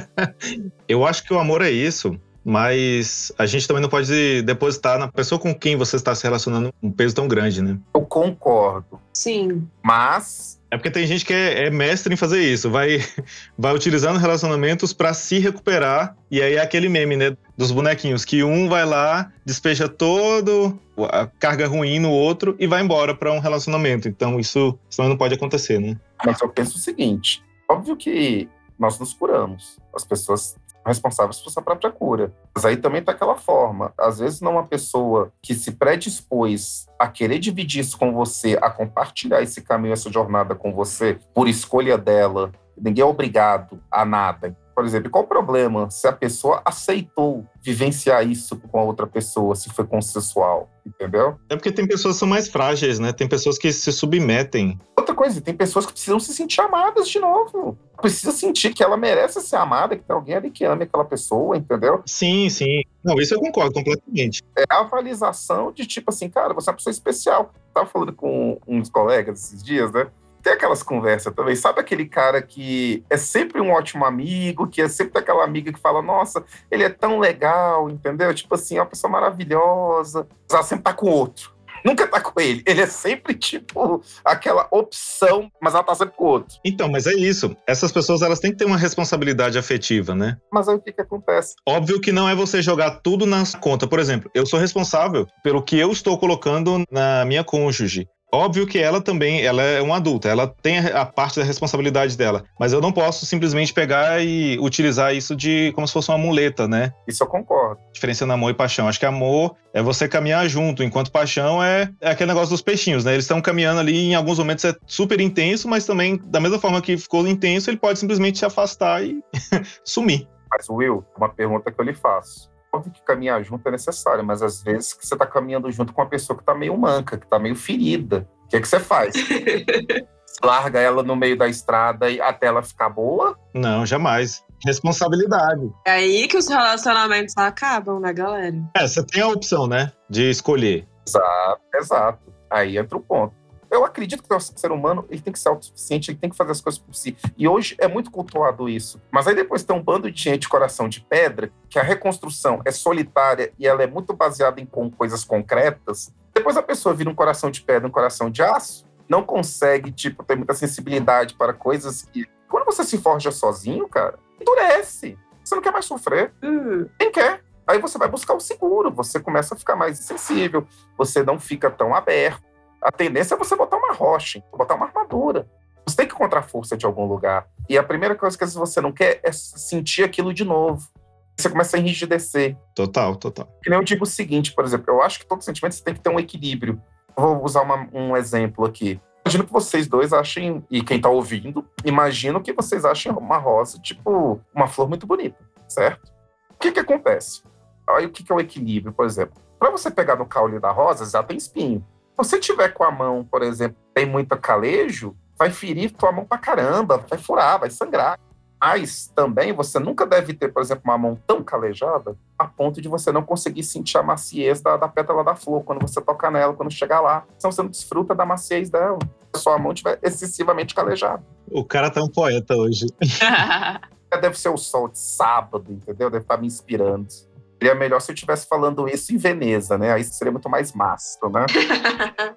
Eu acho que o amor é isso, mas a gente também não pode depositar na pessoa com quem você está se relacionando um peso tão grande, né? Eu concordo. Sim. Mas é porque tem gente que é, é, mestre em fazer isso, vai, vai utilizando relacionamentos para se recuperar. E aí é aquele meme, né? Dos bonequinhos, que um vai lá, despeja todo a carga ruim no outro e vai embora para um relacionamento. Então isso, isso não pode acontecer, né? Mas eu penso o seguinte: óbvio que nós nos curamos. As pessoas responsáveis por sua própria cura. Mas aí também tá aquela forma. Às vezes, não uma pessoa que se predispôs a querer dividir isso com você, a compartilhar esse caminho, essa jornada com você, por escolha dela, ninguém é obrigado a nada. Por exemplo, qual o problema se a pessoa aceitou vivenciar isso com a outra pessoa, se foi consensual, entendeu? É porque tem pessoas que são mais frágeis, né? Tem pessoas que se submetem. Outra coisa, tem pessoas que precisam se sentir amadas de novo. Precisa sentir que ela merece ser amada, que tem alguém ali que ame aquela pessoa, entendeu? Sim, sim. Não, isso eu concordo completamente. É a avaliação de tipo assim, cara, você é uma pessoa especial. Eu tava falando com uns colegas esses dias, né? Tem aquelas conversas também. Sabe aquele cara que é sempre um ótimo amigo, que é sempre aquela amiga que fala, nossa, ele é tão legal, entendeu? Tipo assim, é uma pessoa maravilhosa. Ela sempre tá com outro. Nunca tá com ele. Ele é sempre, tipo, aquela opção, mas ela tá sempre com outro. Então, mas é isso. Essas pessoas, elas têm que ter uma responsabilidade afetiva, né? Mas aí o que que acontece? Óbvio que não é você jogar tudo na conta. Por exemplo, eu sou responsável pelo que eu estou colocando na minha cônjuge. Óbvio que ela também, ela é uma adulta, ela tem a parte da responsabilidade dela, mas eu não posso simplesmente pegar e utilizar isso de como se fosse uma muleta, né? Isso eu concordo. Diferenciando amor e paixão. Acho que amor é você caminhar junto, enquanto paixão é, é aquele negócio dos peixinhos, né? Eles estão caminhando ali, em alguns momentos é super intenso, mas também, da mesma forma que ficou intenso, ele pode simplesmente se afastar e sumir. Mas, Will, uma pergunta que eu lhe faço óbvio que caminhar junto é necessário, mas às vezes que você está caminhando junto com uma pessoa que está meio manca, que está meio ferida. O que, é que você faz? Larga ela no meio da estrada até ela ficar boa? Não, jamais. Responsabilidade. É aí que os relacionamentos acabam, né, galera? É, você tem a opção, né, de escolher. Exato, exato. Aí entra o ponto. Eu acredito que o ser humano ele tem que ser autossuficiente, ele tem que fazer as coisas por si. E hoje é muito cultuado isso. Mas aí depois tem um bando de gente coração de pedra, que a reconstrução é solitária e ela é muito baseada em coisas concretas. Depois a pessoa vira um coração de pedra, um coração de aço, não consegue, tipo, ter muita sensibilidade para coisas que. Quando você se forja sozinho, cara, endurece. Você não quer mais sofrer. Hum. Quem quer? Aí você vai buscar o seguro, você começa a ficar mais sensível, você não fica tão aberto A tendência é você botar uma rocha, botar uma armadura. Você tem que encontrar força de algum lugar. E a primeira coisa que você não quer é sentir aquilo de novo. Você começa a enrijecer. Total, total. Que nem eu digo o seguinte, por exemplo, eu acho que todo sentimento você tem que ter um equilíbrio. Vou usar uma, um exemplo aqui. Imagino que vocês dois achem, e quem tá ouvindo, imagino que vocês achem uma rosa, tipo, uma flor muito bonita, certo? O que que acontece? Aí o que que é o equilíbrio, por exemplo? Para você pegar no caule da rosa, já tem espinho. Se você tiver com a mão, por exemplo, tem muito calejo, vai ferir tua mão pra caramba, vai furar, vai sangrar. Mas também você nunca deve ter, por exemplo, uma mão tão calejada a ponto de você não conseguir sentir a maciez da, da pétala da flor quando você toca nela, quando chegar lá. Senão você não desfruta da maciez dela. Se a sua mão estiver excessivamente calejada. O cara tá um poeta hoje. deve ser o sol de sábado, entendeu? Deve estar me inspirando. Seria melhor se eu estivesse falando isso em Veneza, né? Aí seria muito mais mastro, né?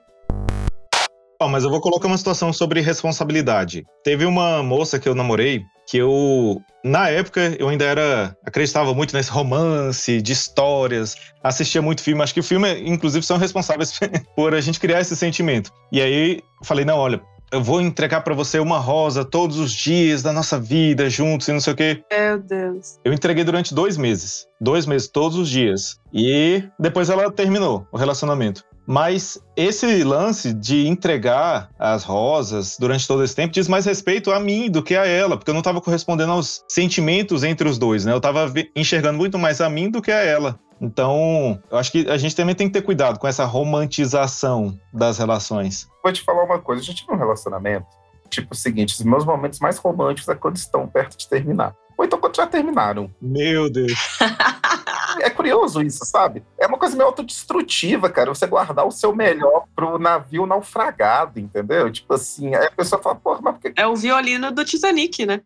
Oh, mas eu vou colocar uma situação sobre responsabilidade. Teve uma moça que eu namorei que eu, na época, eu ainda era. acreditava muito nesse romance, de histórias, assistia muito filme. Acho que o filme, inclusive, são responsáveis por a gente criar esse sentimento. E aí falei: não, olha, eu vou entregar para você uma rosa todos os dias da nossa vida juntos e não sei o quê. Meu Deus. Eu entreguei durante dois meses. Dois meses, todos os dias. E depois ela terminou o relacionamento. Mas esse lance de entregar as rosas durante todo esse tempo diz mais respeito a mim do que a ela, porque eu não estava correspondendo aos sentimentos entre os dois, né? Eu estava enxergando muito mais a mim do que a ela. Então, eu acho que a gente também tem que ter cuidado com essa romantização das relações. Vou te falar uma coisa, eu já tive um relacionamento, tipo o seguinte, os meus momentos mais românticos é quando estão perto de terminar. Ou então quando já terminaram. Meu Deus. é curioso isso, sabe? É uma coisa meio autodestrutiva, cara. Você guardar o seu melhor pro navio naufragado, entendeu? Tipo assim, aí a pessoa fala, porra, mas por que. É o violino do Titanic, né?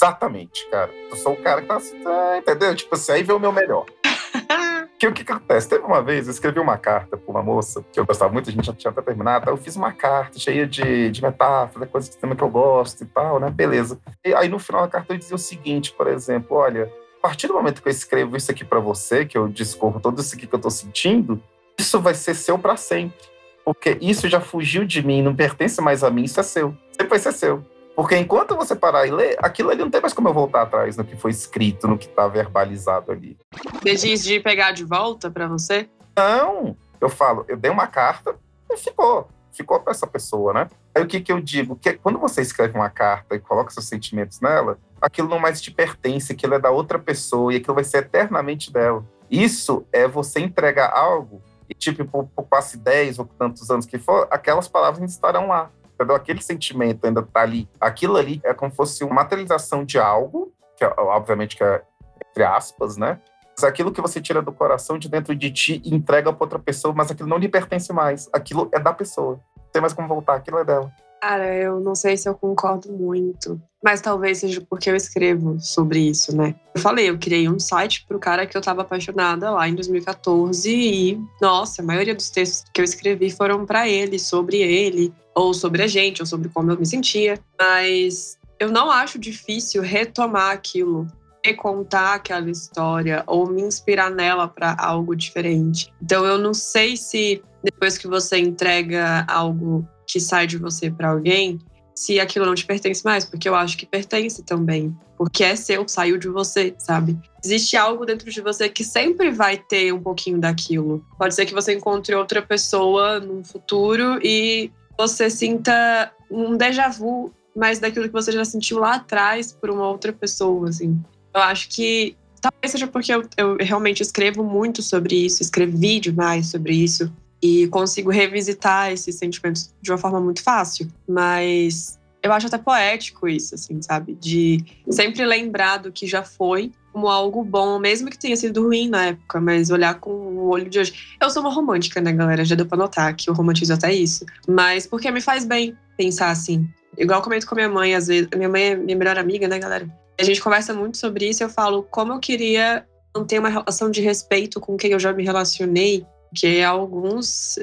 Exatamente, cara. Eu sou o cara que tá assim, tá, entendeu? Tipo assim, aí vê o meu melhor. que o que, acontece? Teve uma vez, eu escrevi uma carta pra uma moça, que eu gostava muito, a gente já tinha até terminado, eu fiz uma carta cheia de, de metáfora, coisas que que eu gosto e tal, né? Beleza. E aí no final da carta eu dizia o seguinte, por exemplo, olha, a partir do momento que eu escrevo isso aqui para você, que eu discorro tudo isso aqui que eu tô sentindo, isso vai ser seu para sempre. Porque isso já fugiu de mim, não pertence mais a mim, isso é seu. Sempre vai ser seu. Porque enquanto você parar e ler, aquilo ali não tem mais como eu voltar atrás no que foi escrito, no que está verbalizado ali. Diz de pegar de volta para você? Não, eu falo, eu dei uma carta e ficou. Ficou para essa pessoa, né? Aí o que, que eu digo? Que quando você escreve uma carta e coloca seus sentimentos nela, aquilo não mais te pertence, aquilo é da outra pessoa e aquilo vai ser eternamente dela. Isso é você entregar algo e, tipo, por, por quase 10 ou tantos anos que for, aquelas palavras estarão lá entendeu? Aquele sentimento ainda tá ali. Aquilo ali é como se fosse uma materialização de algo, que é, obviamente que é entre aspas, né? Mas aquilo que você tira do coração de dentro de ti e entrega para outra pessoa, mas aquilo não lhe pertence mais. Aquilo é da pessoa. Não tem mais como voltar, aquilo é dela. Cara, eu não sei se eu concordo muito. Mas talvez seja porque eu escrevo sobre isso, né? Eu falei, eu criei um site pro cara que eu tava apaixonada lá em 2014 e, nossa, a maioria dos textos que eu escrevi foram para ele, sobre ele, ou sobre a gente, ou sobre como eu me sentia. Mas eu não acho difícil retomar aquilo, recontar aquela história ou me inspirar nela para algo diferente. Então eu não sei se depois que você entrega algo que sai de você para alguém, se aquilo não te pertence mais, porque eu acho que pertence também, porque é seu, saiu de você, sabe? Existe algo dentro de você que sempre vai ter um pouquinho daquilo. Pode ser que você encontre outra pessoa no futuro e você sinta um déjà vu, mas daquilo que você já sentiu lá atrás por uma outra pessoa, assim. Eu acho que talvez seja porque eu, eu realmente escrevo muito sobre isso, escrevi demais sobre isso e consigo revisitar esses sentimentos de uma forma muito fácil. Mas eu acho até poético isso, assim, sabe? De sempre lembrar do que já foi como algo bom, mesmo que tenha sido ruim na época, mas olhar com o olho de hoje. Eu sou uma romântica, né, galera? Já deu pra notar que eu romantizo até isso. Mas porque me faz bem pensar assim. Igual eu comento com a minha mãe, às vezes. Minha mãe é minha melhor amiga, né, galera? A gente conversa muito sobre isso eu falo como eu queria manter uma relação de respeito com quem eu já me relacionei, que alguns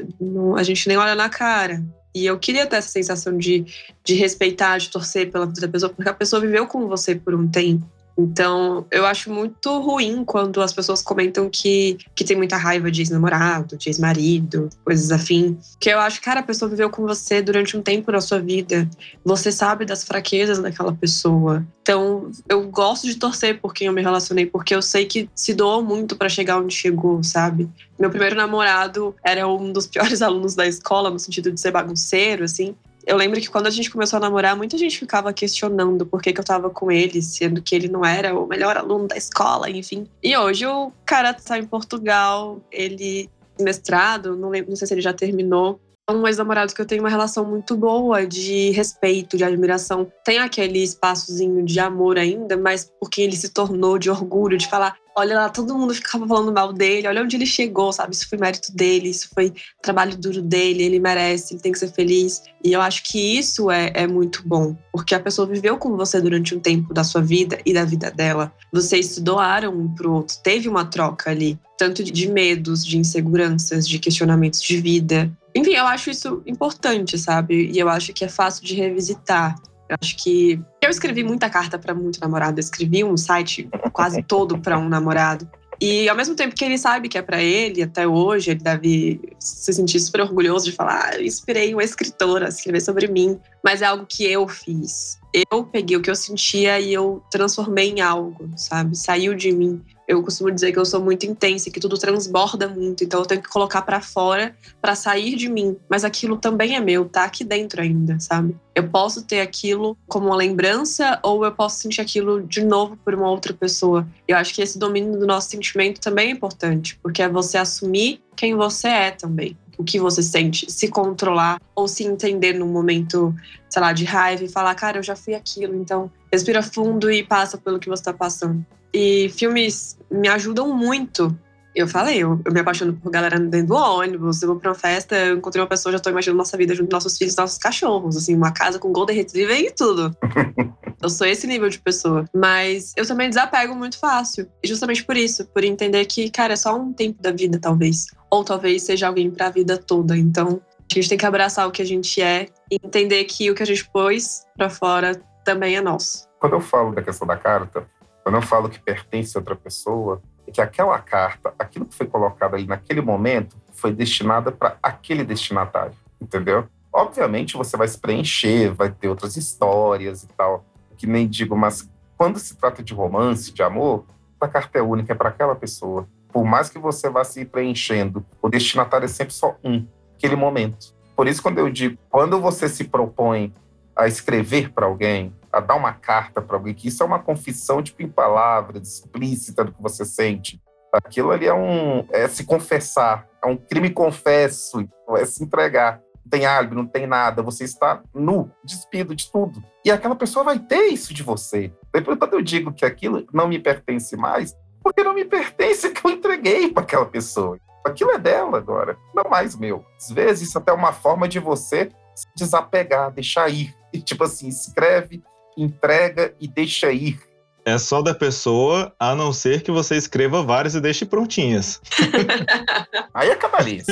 a gente nem olha na cara. E eu queria ter essa sensação de, de respeitar, de torcer pela vida da pessoa, porque a pessoa viveu com você por um tempo. Então, eu acho muito ruim quando as pessoas comentam que, que tem muita raiva de ex-namorado, de ex-marido, coisas afim. Que eu acho, cara, a pessoa viveu com você durante um tempo na sua vida. Você sabe das fraquezas daquela pessoa. Então, eu gosto de torcer por quem eu me relacionei, porque eu sei que se doou muito para chegar onde chegou, sabe? Meu primeiro namorado era um dos piores alunos da escola, no sentido de ser bagunceiro, assim. Eu lembro que quando a gente começou a namorar, muita gente ficava questionando por que, que eu tava com ele, sendo que ele não era o melhor aluno da escola, enfim. E hoje o cara tá em Portugal, ele mestrado, não, lembro, não sei se ele já terminou, um ex-namorado que eu tenho uma relação muito boa de respeito, de admiração. Tem aquele espaçozinho de amor ainda, mas porque ele se tornou de orgulho, de falar: olha lá, todo mundo ficava falando mal dele, olha onde ele chegou, sabe? Isso foi mérito dele, isso foi trabalho duro dele, ele merece, ele tem que ser feliz. E eu acho que isso é, é muito bom, porque a pessoa viveu com você durante um tempo da sua vida e da vida dela. Vocês se doaram um pro outro, teve uma troca ali, tanto de medos, de inseguranças, de questionamentos de vida. Enfim, eu acho isso importante, sabe? E eu acho que é fácil de revisitar. Eu acho que eu escrevi muita carta para muito namorado, eu escrevi um site quase todo para um namorado. E ao mesmo tempo que ele sabe que é para ele, até hoje, ele deve se sentir super orgulhoso de falar: ah, inspirei uma escritora a escrever sobre mim, mas é algo que eu fiz. Eu peguei o que eu sentia e eu transformei em algo, sabe? Saiu de mim eu costumo dizer que eu sou muito intensa, que tudo transborda muito, então eu tenho que colocar para fora para sair de mim, mas aquilo também é meu, tá aqui dentro ainda, sabe? Eu posso ter aquilo como uma lembrança ou eu posso sentir aquilo de novo por uma outra pessoa. Eu acho que esse domínio do nosso sentimento também é importante, porque é você assumir quem você é também o que você sente, se controlar ou se entender num momento, sei lá, de raiva e falar, cara, eu já fui aquilo, então respira fundo e passa pelo que você tá passando. E filmes me ajudam muito. Eu falei, eu, eu me apaixono por galera dentro do ônibus, eu vou pra uma festa, eu encontrei uma pessoa, já tô imaginando nossa vida junto com nossos filhos, nossos cachorros, assim, uma casa com Golden Retriever e tudo. eu sou esse nível de pessoa. Mas eu também desapego muito fácil. E justamente por isso, por entender que, cara, é só um tempo da vida, talvez. Ou talvez seja alguém pra vida toda. Então, a gente tem que abraçar o que a gente é e entender que o que a gente pôs pra fora também é nosso. Quando eu falo da questão da carta, quando eu falo que pertence a outra pessoa, é que aquela carta, aquilo que foi colocado ali naquele momento, foi destinada para aquele destinatário, entendeu? Obviamente você vai se preencher, vai ter outras histórias e tal, que nem digo, mas quando se trata de romance, de amor, a carta é única, é para aquela pessoa. Por mais que você vá se preenchendo, o destinatário é sempre só um, aquele momento. Por isso, quando eu digo, quando você se propõe a escrever para alguém, a dar uma carta para alguém, que isso é uma confissão, tipo, em palavras, explícita do que você sente. Aquilo ali é um. é se confessar, é um crime confesso, é se entregar. Não tem álibi, não tem nada, você está nu, despido de tudo. E aquela pessoa vai ter isso de você. Depois, quando eu digo que aquilo não me pertence mais, porque não me pertence que eu entreguei para aquela pessoa. Aquilo é dela agora, não mais meu. Às vezes, isso até é uma forma de você se desapegar, deixar ir. E, tipo assim, escreve entrega e deixa ir. É só da pessoa, a não ser que você escreva várias e deixe prontinhas. Aí é cabalice.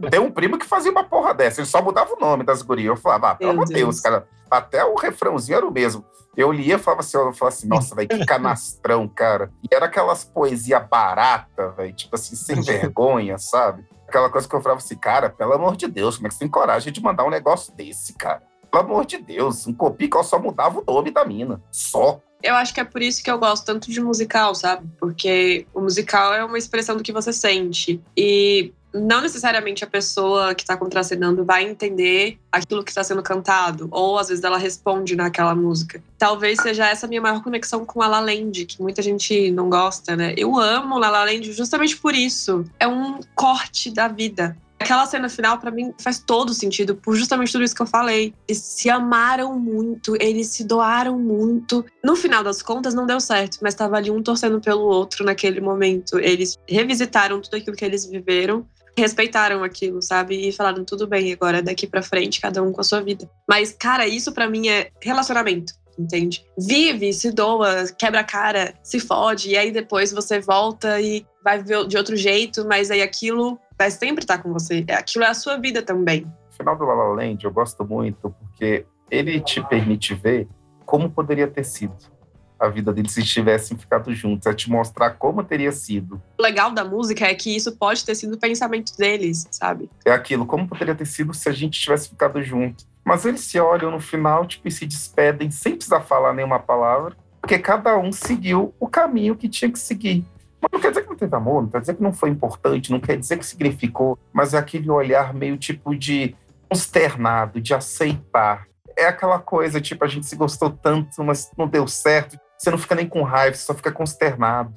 Eu tenho um primo que fazia uma porra dessa, ele só mudava o nome das gurias. Eu falava, ah, pelo amor de Deus, cara, até o refrãozinho era o mesmo. Eu lia e falava assim, eu falava assim, nossa, velho, que canastrão, cara. E era aquelas poesia barata, velho, tipo assim, sem vergonha, sabe? Aquela coisa que eu falava assim, cara, pelo amor de Deus, como é que você tem coragem de mandar um negócio desse, cara? Pelo amor de Deus, um Copical só mudava o nome da mina. Só. Eu acho que é por isso que eu gosto tanto de musical, sabe? Porque o musical é uma expressão do que você sente. E não necessariamente a pessoa que está contracenando vai entender aquilo que está sendo cantado, ou às vezes ela responde naquela música. Talvez seja essa minha maior conexão com a La Land, que muita gente não gosta, né? Eu amo La La Land justamente por isso. É um corte da vida. Aquela cena final, para mim, faz todo sentido, por justamente tudo isso que eu falei. Eles se amaram muito, eles se doaram muito. No final das contas, não deu certo, mas tava ali um torcendo pelo outro naquele momento. Eles revisitaram tudo aquilo que eles viveram respeitaram aquilo, sabe? E falaram tudo bem, agora daqui para frente cada um com a sua vida. Mas cara, isso para mim é relacionamento, entende? Vive, se doa, quebra a cara, se fode e aí depois você volta e vai viver de outro jeito, mas aí aquilo vai sempre estar com você. É, aquilo é a sua vida também. O final do La La Land eu gosto muito porque ele te permite ver como poderia ter sido a vida deles se tivessem ficado juntos, é te mostrar como teria sido. O legal da música é que isso pode ter sido o pensamento deles, sabe? É aquilo, como poderia ter sido se a gente tivesse ficado junto. Mas eles se olham no final, tipo, e se despedem sem precisar falar nenhuma palavra, porque cada um seguiu o caminho que tinha que seguir. Mas não quer dizer que não teve amor, não quer dizer que não foi importante, não quer dizer que significou, mas é aquele olhar meio tipo de consternado, de aceitar. É aquela coisa, tipo, a gente se gostou tanto, mas não deu certo. Você não fica nem com raiva, você só fica consternado.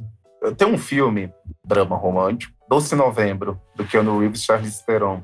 Tem um filme, drama romântico, Doce Novembro, do Keanu Reeves e Charlize Theron.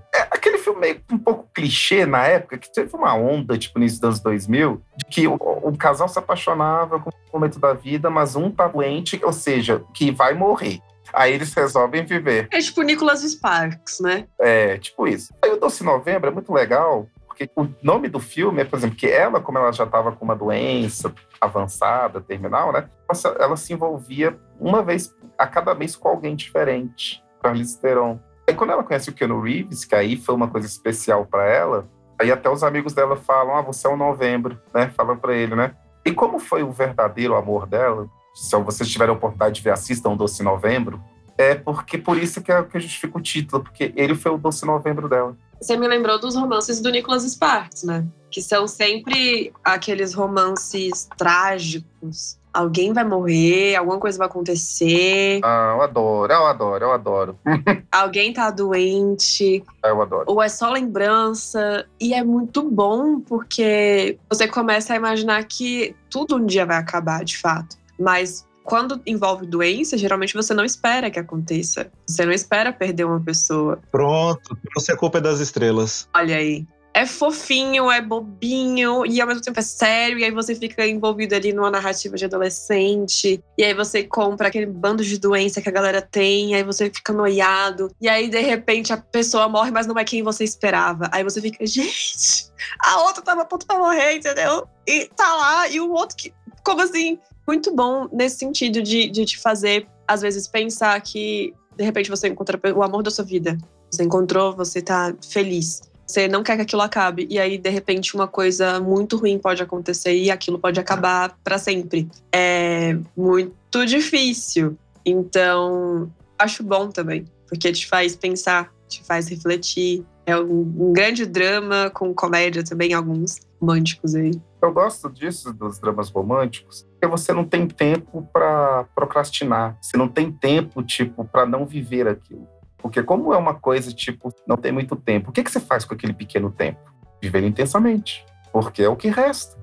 Meio um pouco clichê na época, que teve uma onda, tipo, nos anos 2000, de que o, o casal se apaixonava com o momento da vida, mas um tá doente, ou seja, que vai morrer. Aí eles resolvem viver. É tipo Nicholas Sparks, né? É, tipo isso. Aí o Doce Novembro é muito legal, porque o nome do filme é, por exemplo, que ela, como ela já estava com uma doença avançada, terminal, né? Ela, ela, se envolvia uma vez a cada mês com alguém diferente, Charlize Theron. Aí quando ela conhece o Keanu Reeves, que aí foi uma coisa especial para ela, aí até os amigos dela falam, ah, você é o novembro, né? Falam para ele, né? E como foi o verdadeiro amor dela? Se vocês tiverem a oportunidade de ver, assistam Doce Novembro. É porque por isso que, é, que justifica o título, porque ele foi o Doce Novembro dela. Você me lembrou dos romances do Nicholas Sparks, né? Que são sempre aqueles romances trágicos. Alguém vai morrer, alguma coisa vai acontecer. Ah, eu adoro, eu adoro, eu adoro. Alguém tá doente. Eu adoro. Ou é só lembrança. E é muito bom porque você começa a imaginar que tudo um dia vai acabar, de fato. Mas quando envolve doença, geralmente você não espera que aconteça. Você não espera perder uma pessoa. Pronto, você é culpa das estrelas. Olha aí. É fofinho, é bobinho, e ao mesmo tempo é sério, e aí você fica envolvido ali numa narrativa de adolescente, e aí você compra aquele bando de doença que a galera tem, aí você fica noiado, e aí de repente a pessoa morre, mas não é quem você esperava. Aí você fica, gente, a outra tava a ponto pra morrer, entendeu? E tá lá, e o outro que. Como assim? muito bom nesse sentido de, de te fazer, às vezes, pensar que de repente você encontra o amor da sua vida. Você encontrou, você tá feliz. Você não quer que aquilo acabe. E aí, de repente, uma coisa muito ruim pode acontecer e aquilo pode acabar para sempre. É muito difícil. Então, acho bom também, porque te faz pensar, te faz refletir. É um, grande drama com comédia também, alguns românticos aí. Eu gosto disso, dos dramas românticos, porque você não tem tempo para procrastinar. Você não tem tempo, tipo, para não viver aquilo. Porque como é uma coisa, tipo, não tem muito tempo, o que, que você faz com aquele pequeno tempo? Viver intensamente. Porque é o que resta.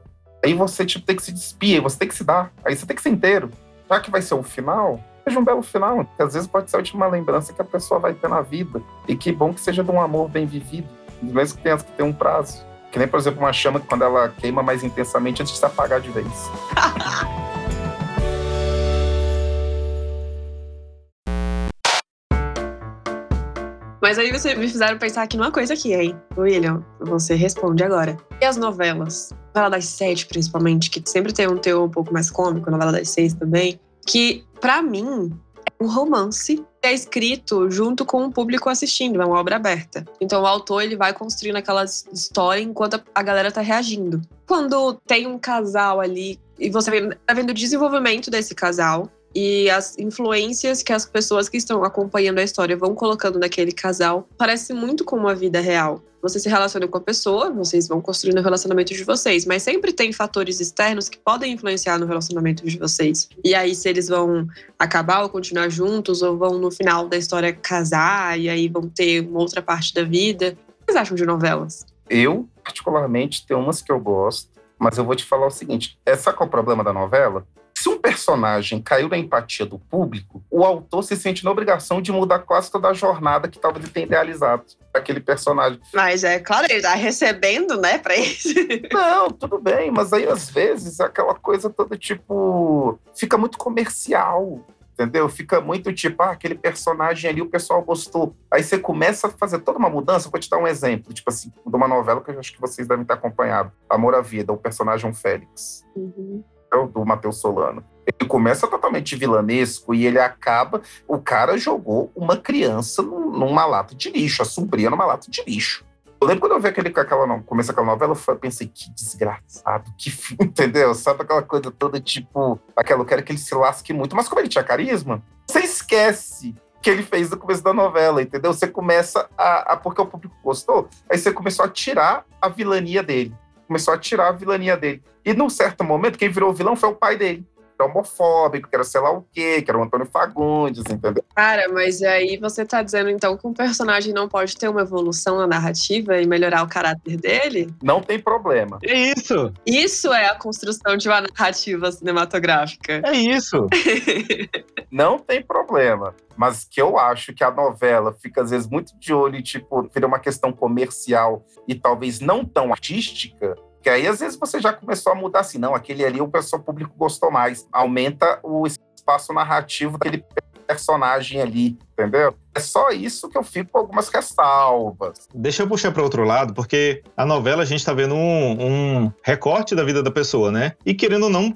Aí você, tipo, tem que se despir, você tem que se dar. Aí você tem que ser inteiro. Já que vai ser o final, seja um belo final, que às vezes pode ser a última lembrança que a pessoa vai ter na vida. E que bom que seja de um amor bem vivido, mesmo que tenha que ter um prazo. Que nem, por exemplo, uma chama que quando ela queima mais intensamente antes de se apagar de vez. Mas aí você me fizeram pensar aqui numa coisa aqui, hein? William, você responde agora. E as novelas? Novela das sete, principalmente, que sempre tem um teor um pouco mais cômico, novela das seis também. Que, para mim, um romance é escrito junto com o público assistindo, é uma obra aberta. Então o autor ele vai construindo aquela história enquanto a galera tá reagindo. Quando tem um casal ali e você tá vendo o desenvolvimento desse casal, e as influências que as pessoas que estão acompanhando a história vão colocando naquele casal parece muito com uma vida real. Você se relaciona com a pessoa, vocês vão construindo o relacionamento de vocês, mas sempre tem fatores externos que podem influenciar no relacionamento de vocês. E aí, se eles vão acabar ou continuar juntos, ou vão no final da história casar, e aí vão ter uma outra parte da vida. O que vocês acham de novelas? Eu, particularmente, tem umas que eu gosto, mas eu vou te falar o seguinte: essa qual é o problema da novela? Se um personagem caiu na empatia do público, o autor se sente na obrigação de mudar quase toda a jornada que tenha idealizado aquele personagem. Mas é claro, ele tá recebendo, né, pra isso. Não, tudo bem, mas aí às vezes aquela coisa toda tipo. fica muito comercial entendeu? Fica muito tipo, ah, aquele personagem ali o pessoal gostou. Aí você começa a fazer toda uma mudança. Vou te dar um exemplo, tipo assim, de uma novela que eu acho que vocês devem ter acompanhado: Amor à Vida, o personagem Félix. Uhum do Matheus Solano. Ele começa totalmente vilanesco e ele acaba. O cara jogou uma criança numa lata de lixo, a sobrinha numa lata de lixo. Eu lembro quando eu vi aquele, aquela, começo aquela novela, eu pensei, que desgraçado, que fim, entendeu? Sabe aquela coisa toda, tipo, aquela, eu quero que ele se lasque muito. Mas como ele tinha carisma, você esquece que ele fez no começo da novela, entendeu? Você começa a, a, porque o público gostou, aí você começou a tirar a vilania dele. Começou a tirar a vilania dele. E num certo momento, quem virou vilão foi o pai dele homofóbico, que era sei lá o quê, que era o Antônio Fagundes, entendeu? Cara, mas aí você tá dizendo então que um personagem não pode ter uma evolução na narrativa e melhorar o caráter dele? Não tem problema. É isso! Isso é a construção de uma narrativa cinematográfica. É isso! não tem problema. Mas que eu acho que a novela fica, às vezes, muito de olho e, tipo, vira uma questão comercial e talvez não tão artística, que aí, às vezes, você já começou a mudar assim, não, aquele ali o pessoal público gostou mais. Aumenta o espaço narrativo daquele personagem ali, entendeu? É só isso que eu fico com algumas ressalvas. Deixa eu puxar para outro lado, porque a novela a gente está vendo um, um, recorte da vida da pessoa, né? E querendo ou não,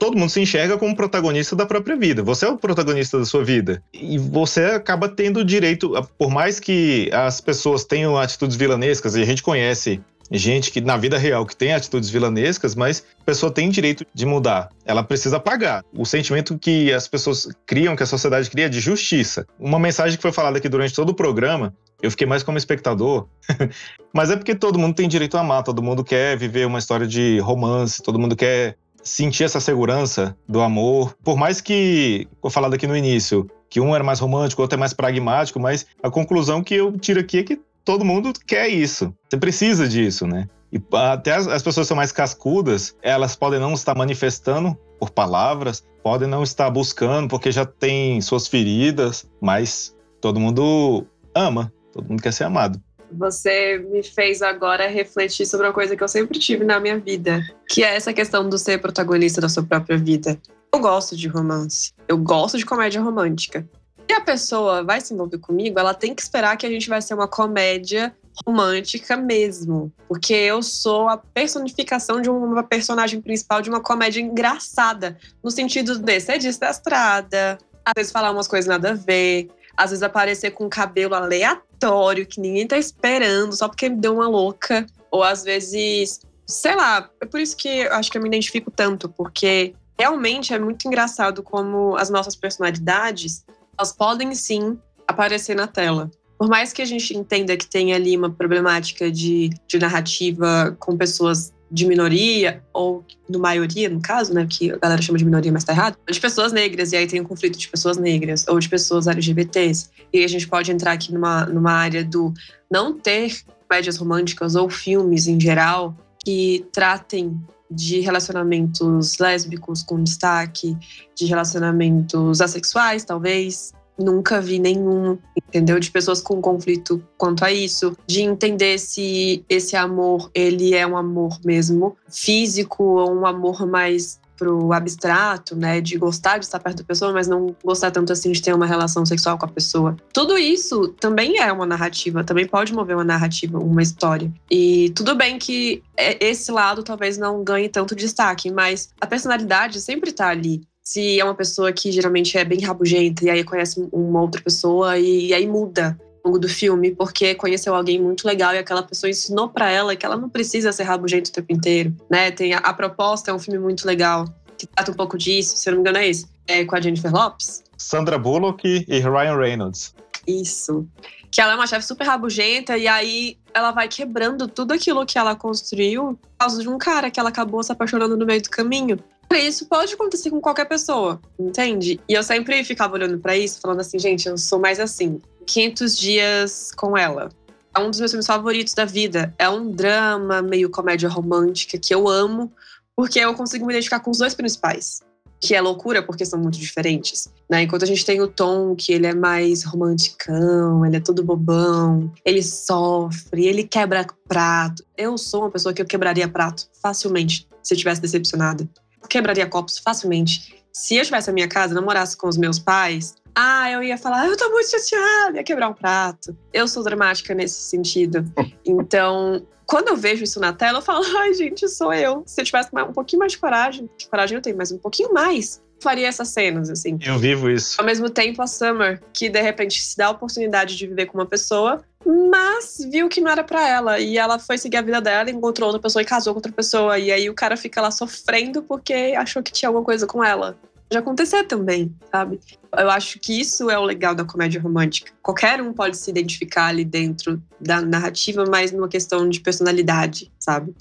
todo mundo se enxerga como protagonista da própria vida. Você é o protagonista da sua vida. E você acaba tendo direito, por mais que as pessoas tenham atitudes vilanescas, e a gente conhece gente que na vida real que tem atitudes vilanescas, mas a pessoa tem direito de mudar. Ela precisa pagar. O sentimento que as pessoas criam, que a sociedade cria de justiça. Uma mensagem que foi falada aqui durante todo o programa, eu fiquei mais como espectador, mas é porque todo mundo tem direito a amar, todo mundo quer viver uma história de romance, todo mundo quer sentir essa segurança do amor. Por mais que, vou falar aqui no início, que um era mais romântico, o outro é mais pragmático, mas a conclusão que eu tiro aqui é que todo mundo quer isso. Você precisa disso, né? E até as, as pessoas são mais cascudas, elas podem não estar manifestando por palavras, podem não estar buscando porque já tem suas feridas, mas todo mundo ama, todo mundo quer ser amado. Você me fez agora refletir sobre uma coisa que eu sempre tive na minha vida, que é essa questão do ser protagonista da sua própria vida. Eu gosto de romance, eu gosto de comédia romântica. A pessoa vai se envolver comigo, ela tem que esperar que a gente vai ser uma comédia romântica mesmo. Porque eu sou a personificação de uma personagem principal de uma comédia engraçada. No sentido de ser desastrada, às vezes falar umas coisas nada a ver, às vezes aparecer com um cabelo aleatório que ninguém tá esperando, só porque me deu uma louca. Ou às vezes, sei lá, é por isso que eu acho que eu me identifico tanto, porque realmente é muito engraçado como as nossas personalidades elas podem sim aparecer na tela. Por mais que a gente entenda que tem ali uma problemática de, de narrativa com pessoas de minoria, ou de maioria, no caso, né, que a galera chama de minoria, mas tá errado, de pessoas negras, e aí tem um conflito de pessoas negras, ou de pessoas LGBTs. E a gente pode entrar aqui numa, numa área do não ter médias românticas ou filmes em geral que tratem de relacionamentos lésbicos com destaque, de relacionamentos assexuais, talvez. Nunca vi nenhum, entendeu? De pessoas com conflito quanto a isso, de entender se esse amor ele é um amor mesmo físico ou um amor mais pro abstrato, né, de gostar de estar perto da pessoa, mas não gostar tanto assim de ter uma relação sexual com a pessoa. Tudo isso também é uma narrativa, também pode mover uma narrativa, uma história. E tudo bem que é, esse lado talvez não ganhe tanto destaque, mas a personalidade sempre tá ali se é uma pessoa que geralmente é bem rabugenta e aí conhece uma outra pessoa e, e aí muda longo do filme, porque conheceu alguém muito legal e aquela pessoa ensinou para ela que ela não precisa ser rabugento o tempo inteiro, né? Tem a, a, proposta é um filme muito legal que trata um pouco disso, se eu não me engano é esse, é com a Jennifer Lopes. Sandra Bullock e Ryan Reynolds. Isso. Que ela é uma chefe super rabugenta e aí ela vai quebrando tudo aquilo que ela construiu por causa de um cara que ela acabou se apaixonando no meio do caminho. Isso pode acontecer com qualquer pessoa, entende? E eu sempre ficava olhando para isso, falando assim, gente, eu sou mais assim. 500 dias com ela. É um dos meus filmes favoritos da vida. É um drama, meio comédia romântica, que eu amo, porque eu consigo me identificar com os dois principais. Que é loucura, porque são muito diferentes. Né? Enquanto a gente tem o Tom, que ele é mais romanticão, ele é todo bobão, ele sofre, ele quebra prato. Eu sou uma pessoa que eu quebraria prato facilmente se eu tivesse decepcionada. Quebraria copos facilmente. Se eu tivesse a minha casa, namorasse com os meus pais, ah, eu ia falar, eu tô muito chateada, ia quebrar um prato. Eu sou dramática nesse sentido. Então, quando eu vejo isso na tela, eu falo, ai, gente, sou eu. Se eu tivesse um pouquinho mais de coragem, de coragem eu tenho, mas um pouquinho mais, faria essas cenas, assim. Eu vivo isso. Ao mesmo tempo, a Summer, que de repente se dá a oportunidade de viver com uma pessoa, mas viu que não era pra ela. E ela foi seguir a vida dela, encontrou outra pessoa e casou com outra pessoa. E aí o cara fica lá sofrendo porque achou que tinha alguma coisa com ela. Já acontecer também, sabe? Eu acho que isso é o legal da comédia romântica. Qualquer um pode se identificar ali dentro da narrativa, mas numa questão de personalidade, sabe?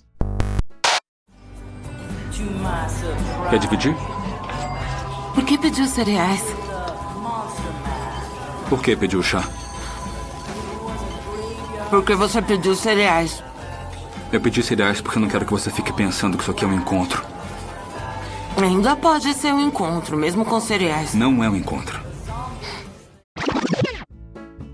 Quer dividir? Por que pediu cereais? Por que pediu chá? Porque você pediu cereais. Eu pedi cereais porque eu não quero que você fique pensando que isso aqui é um encontro. Ainda pode ser um encontro, mesmo com cereais. Não é um encontro.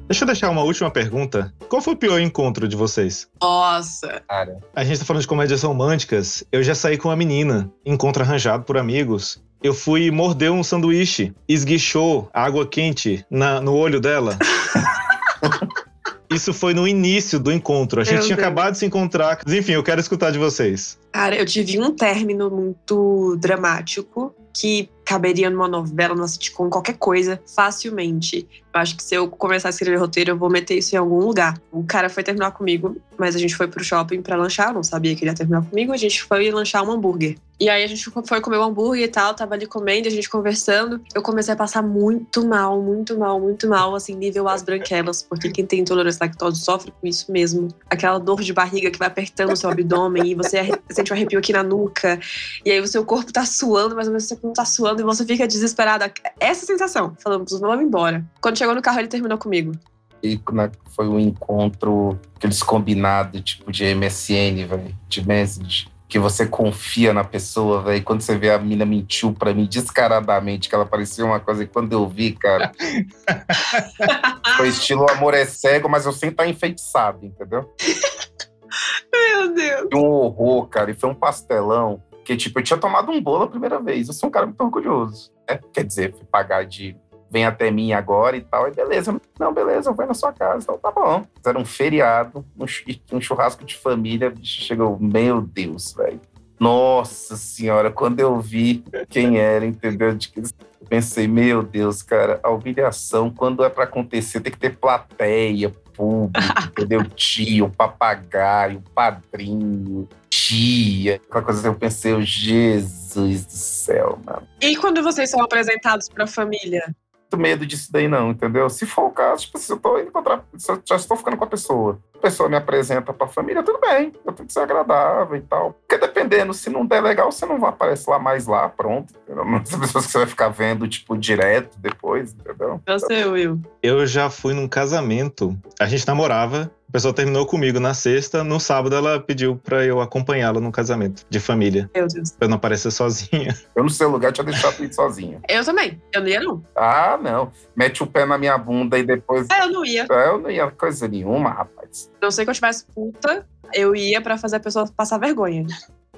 Deixa eu deixar uma última pergunta. Qual foi o pior encontro de vocês? Nossa! Cara, A gente tá falando de comédias românticas. Eu já saí com uma menina, encontro arranjado por amigos. Eu fui morder um sanduíche, esguichou água quente na- no olho dela. Isso foi no início do encontro. A gente Meu tinha Deus. acabado de se encontrar. Enfim, eu quero escutar de vocês. Cara, eu tive um término muito dramático que caberia numa novela, numa sitcom, qualquer coisa, facilmente. Eu acho que se eu começar a escrever roteiro, eu vou meter isso em algum lugar. O cara foi terminar comigo, mas a gente foi pro shopping pra lanchar, eu não sabia que ele ia terminar comigo, a gente foi lanchar um hambúrguer. E aí a gente foi comer o hambúrguer e tal, tava ali comendo, a gente conversando. Eu comecei a passar muito mal, muito mal, muito mal, assim, nível as branquelas, porque quem tem intolerância lactose sofre com isso mesmo. Aquela dor de barriga que vai apertando o seu abdômen e você sente um arrepio aqui na nuca. E aí o seu corpo tá suando, mas ao mesmo tempo não tá suando e você fica desesperada. Essa sensação. Falamos, vamos embora. Quando chegou no carro, ele terminou comigo. e né, foi um encontro, aqueles combinados, tipo de MSN, velho, de message. Que você confia na pessoa, velho. e Quando você vê a mina mentiu pra mim descaradamente, que ela parecia uma coisa, e quando eu vi, cara. foi estilo amor é cego, mas eu sem estar enfeitiçado, entendeu? Meu Deus. Um horror, cara. E foi um pastelão. Que, tipo, eu tinha tomado um bolo a primeira vez. Eu sou um cara muito orgulhoso. Né? Quer dizer, fui pagar de vem até mim agora e tal. E beleza. Não, beleza, vou na sua casa. Então tá bom. Era um feriado, um chu- churrasco de família. Chegou, meu Deus, velho. Nossa senhora, quando eu vi quem era, entendeu? Eu pensei, meu Deus, cara, a humilhação, quando é pra acontecer, tem que ter plateia, público, entendeu? Tio, papagaio, padrinho, tia. Aquela coisa que eu pensei, eu, Jesus do céu, mano. E quando vocês são apresentados pra família? Muito medo disso daí, não, entendeu? Se for o caso, tipo, se eu tô indo encontrar, se eu já estou ficando com a pessoa, a pessoa me apresenta pra família, tudo bem, eu tenho que ser agradável e tal. Porque dependendo, se não der legal, você não vai aparecer lá mais lá, pronto. Entendeu? Não são pessoas que você vai ficar vendo, tipo, direto depois, entendeu? Você, Will. Eu já fui num casamento. A gente namorava. A pessoa terminou comigo na sexta. No sábado, ela pediu pra eu acompanhá-la num casamento de família. Meu Deus. Pra eu não aparecer sozinha. Eu no seu lugar tinha deixado ir sozinha. Eu também. Eu não ia, não. Ah, não. Mete o pé na minha bunda e depois. É, eu não ia. Eu não ia coisa nenhuma, rapaz. Não sei que eu tivesse puta, eu ia pra fazer a pessoa passar vergonha.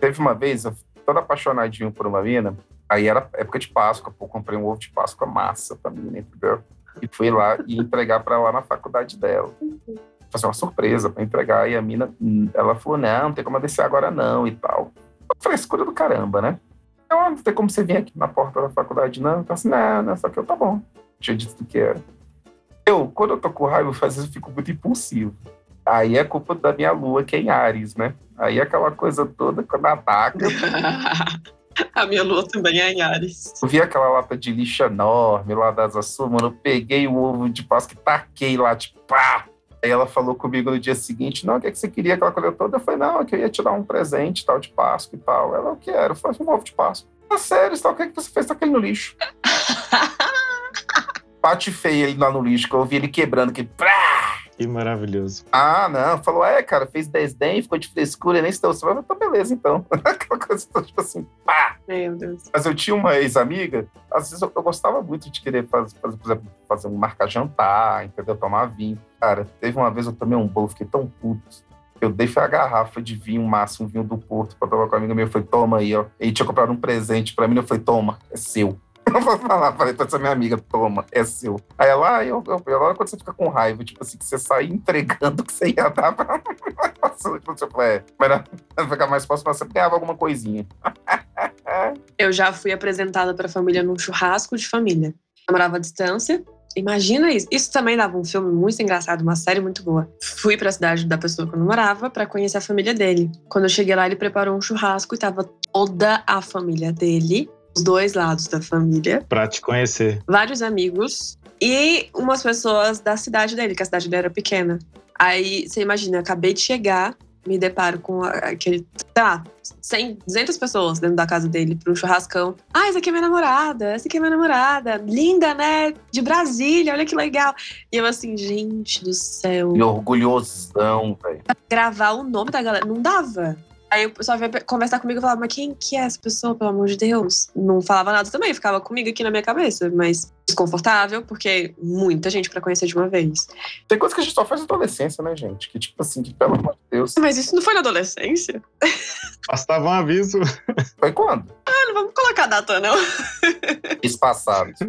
Teve uma vez, eu fui todo apaixonadinho por uma mina. Aí era época de Páscoa, pô, comprei um ovo de Páscoa massa pra mim, entendeu? E fui lá e entregar pra lá na faculdade dela. Fazer uma surpresa pra entregar. E a mina, ela falou: não, não tem como descer agora não e tal. Frescura do caramba, né? Eu, ah, não tem como você vir aqui na porta da faculdade, não. Então, assim, não, não, só que eu tá bom. Tinha dito que era. Eu, quando eu tô com raiva, às vezes eu fico muito impulsivo. Aí é culpa da minha lua, que é em Ares, né? Aí aquela coisa toda, quando ataca, a minha lua também é em Ares. eu vi aquela lata de lixo enorme lá da Asa Sul, mano, eu peguei o ovo de Páscoa e taquei lá, tipo, pá! Aí ela falou comigo no dia seguinte, não, o que, é que você queria, aquela coisa toda? Eu falei, não, é que eu ia te dar um presente, tal, de Páscoa e tal. Ela, o que era? Eu falei, um ovo de Páscoa. Ah, sério, tal, o que, é que você fez? Taquei no lixo. Bate feio ele lá no lixo, que eu ouvi ele quebrando, que! Que maravilhoso. Ah, não. Falou, é, cara, fez desdém, ficou de frescura, nem se deu. Então, beleza, então. Aquela coisa, tipo assim. Meu Deus. Mas eu tinha uma ex-amiga, às vezes eu, eu gostava muito de querer fazer, fazer, por exemplo, fazer um marcar jantar, entendeu? Tomar vinho. Cara, teve uma vez eu tomei um bolo, fiquei tão puto. Eu dei foi a garrafa de vinho, massa, um vinho do Porto, pra tomar com a amiga minha. Eu falei, toma aí, ó. E tinha comprado um presente pra mim, eu falei, toma, é seu. Eu vou falar, falei pra essa minha amiga, toma, é seu. Aí ela, ah, eu, eu, eu, quando você fica com raiva, tipo assim, que você sai entregando o que você ia dar pra. Passando, tipo, falei, é, mas não, ficar mais fácil, mas você ganhava alguma coisinha. eu já fui apresentada pra família num churrasco de família. Eu morava à distância. Imagina isso. Isso também dava um filme muito engraçado, uma série muito boa. Fui pra cidade da pessoa que eu namorava pra conhecer a família dele. Quando eu cheguei lá, ele preparou um churrasco e tava toda a família dele, os dois lados da família, Pra te conhecer. vários amigos e umas pessoas da cidade dele, que a cidade dele era pequena. Aí você imagina, eu acabei de chegar, me deparo com aquele, sei lá, 100, 200 pessoas dentro da casa dele para um churrascão. Ah, essa aqui é minha namorada, essa aqui é minha namorada. Linda, né? De Brasília, olha que legal. E eu assim, gente do céu. E orgulhosão, velho. Gravar o nome da galera, não dava. Aí o pessoal veio conversar comigo e falava, mas quem que é essa pessoa, pelo amor de Deus? Não falava nada também, ficava comigo aqui na minha cabeça, mas desconfortável, porque muita gente pra conhecer de uma vez. Tem coisa que a gente só faz na adolescência, né, gente? Que tipo assim, que pelo amor de Deus. Mas isso não foi na adolescência? Bastava um aviso. Foi quando? Ah, não vamos colocar data, não. Espaçado.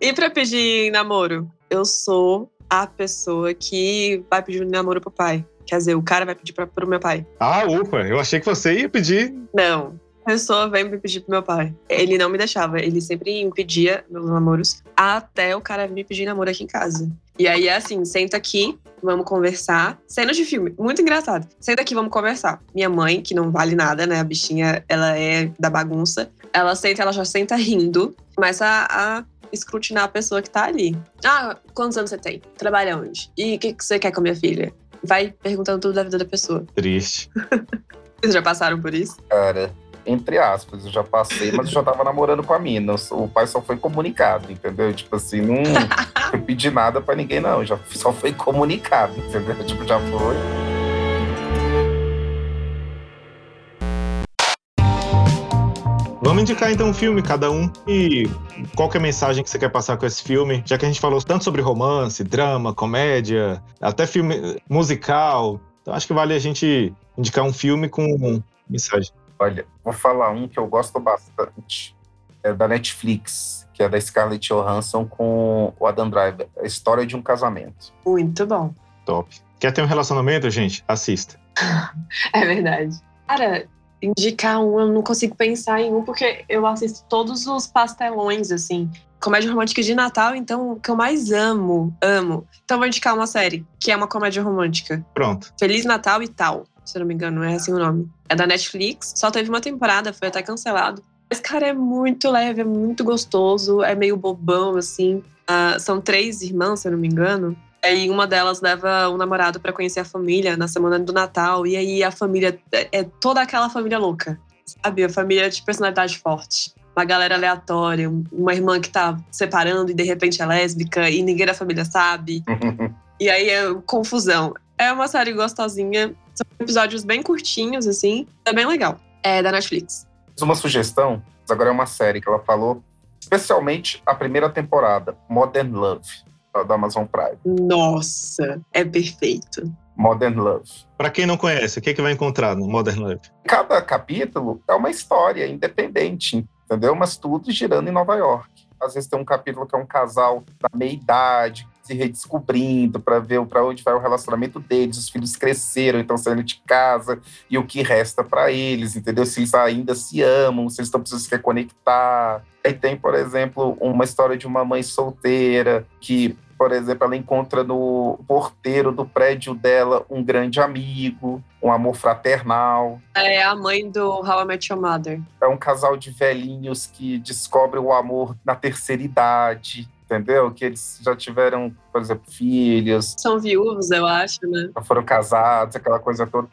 E pra pedir namoro? Eu sou a pessoa que vai pedir namoro pro pai. Quer dizer, o cara vai pedir pra, pro meu pai. Ah, ufa, eu achei que você ia pedir. Não. A pessoa vem me pedir pro meu pai. Ele não me deixava, ele sempre impedia meus namoros até o cara me pedir namoro aqui em casa. E aí é assim: senta aqui, vamos conversar. Cena de filme, muito engraçado. Senta aqui, vamos conversar. Minha mãe, que não vale nada, né? A bichinha, ela é da bagunça. Ela senta, ela já senta rindo, começa a, a escrutinar a pessoa que tá ali. Ah, quantos anos você tem? Trabalha onde? E o que, que você quer com a minha filha? Vai perguntando tudo da vida da pessoa. Triste. Vocês já passaram por isso? Cara, entre aspas, eu já passei, mas eu já tava namorando com a mina. O pai só foi comunicado, entendeu? Tipo assim, não foi pedir nada pra ninguém, não. Já só foi comunicado, entendeu? Tipo, já foi. Vamos indicar então um filme, cada um. E qual que é a mensagem que você quer passar com esse filme? Já que a gente falou tanto sobre romance, drama, comédia, até filme musical. Então acho que vale a gente indicar um filme com mensagem. Olha, vou falar um que eu gosto bastante. É da Netflix, que é da Scarlett Johansson com o Adam Driver. A história de um casamento. Muito bom. Top. Quer ter um relacionamento, gente? Assista. É verdade. Cara, indicar um, eu não consigo pensar em um, porque eu assisto todos os pastelões, assim. Comédia romântica de Natal, então, o que eu mais amo, amo. Então, vou indicar uma série, que é uma comédia romântica. Pronto. Feliz Natal e tal, se eu não me engano, é assim o nome. É da Netflix, só teve uma temporada, foi até cancelado. Mas, cara, é muito leve, é muito gostoso, é meio bobão, assim. Ah, são três irmãs, se eu não me engano. Aí uma delas leva o namorado pra conhecer a família na semana do Natal. E aí a família é é toda aquela família louca, sabe? A família de personalidade forte. Uma galera aleatória, um- uma irmã que tá separando e de repente é lésbica e ninguém da família sabe. E aí é confusão. É uma série gostosinha. São episódios bem curtinhos, assim. É bem legal. É da Netflix. Uma sugestão, agora é uma série que ela falou, especialmente a primeira temporada, Modern Love, da Amazon Prime. Nossa, é perfeito. Modern Love. Pra quem não conhece, o que, é que vai encontrar no Modern Love? Cada capítulo é uma história independente, entendeu? Mas tudo girando em Nova York. Às vezes tem um capítulo que é um casal da meia-idade se redescobrindo para ver para onde vai o relacionamento deles. Os filhos cresceram, então saindo de casa e o que resta para eles, entendeu? Se eles ainda se amam, se eles estão precisando se reconectar. Aí tem, por exemplo, uma história de uma mãe solteira que por exemplo, ela encontra no porteiro do prédio dela um grande amigo, um amor fraternal. É a mãe do How I Met Your Mother. É um casal de velhinhos que descobre o amor na terceira idade, entendeu? Que eles já tiveram, por exemplo, filhos, São viúvos, eu acho, né? já foram casados, aquela coisa toda.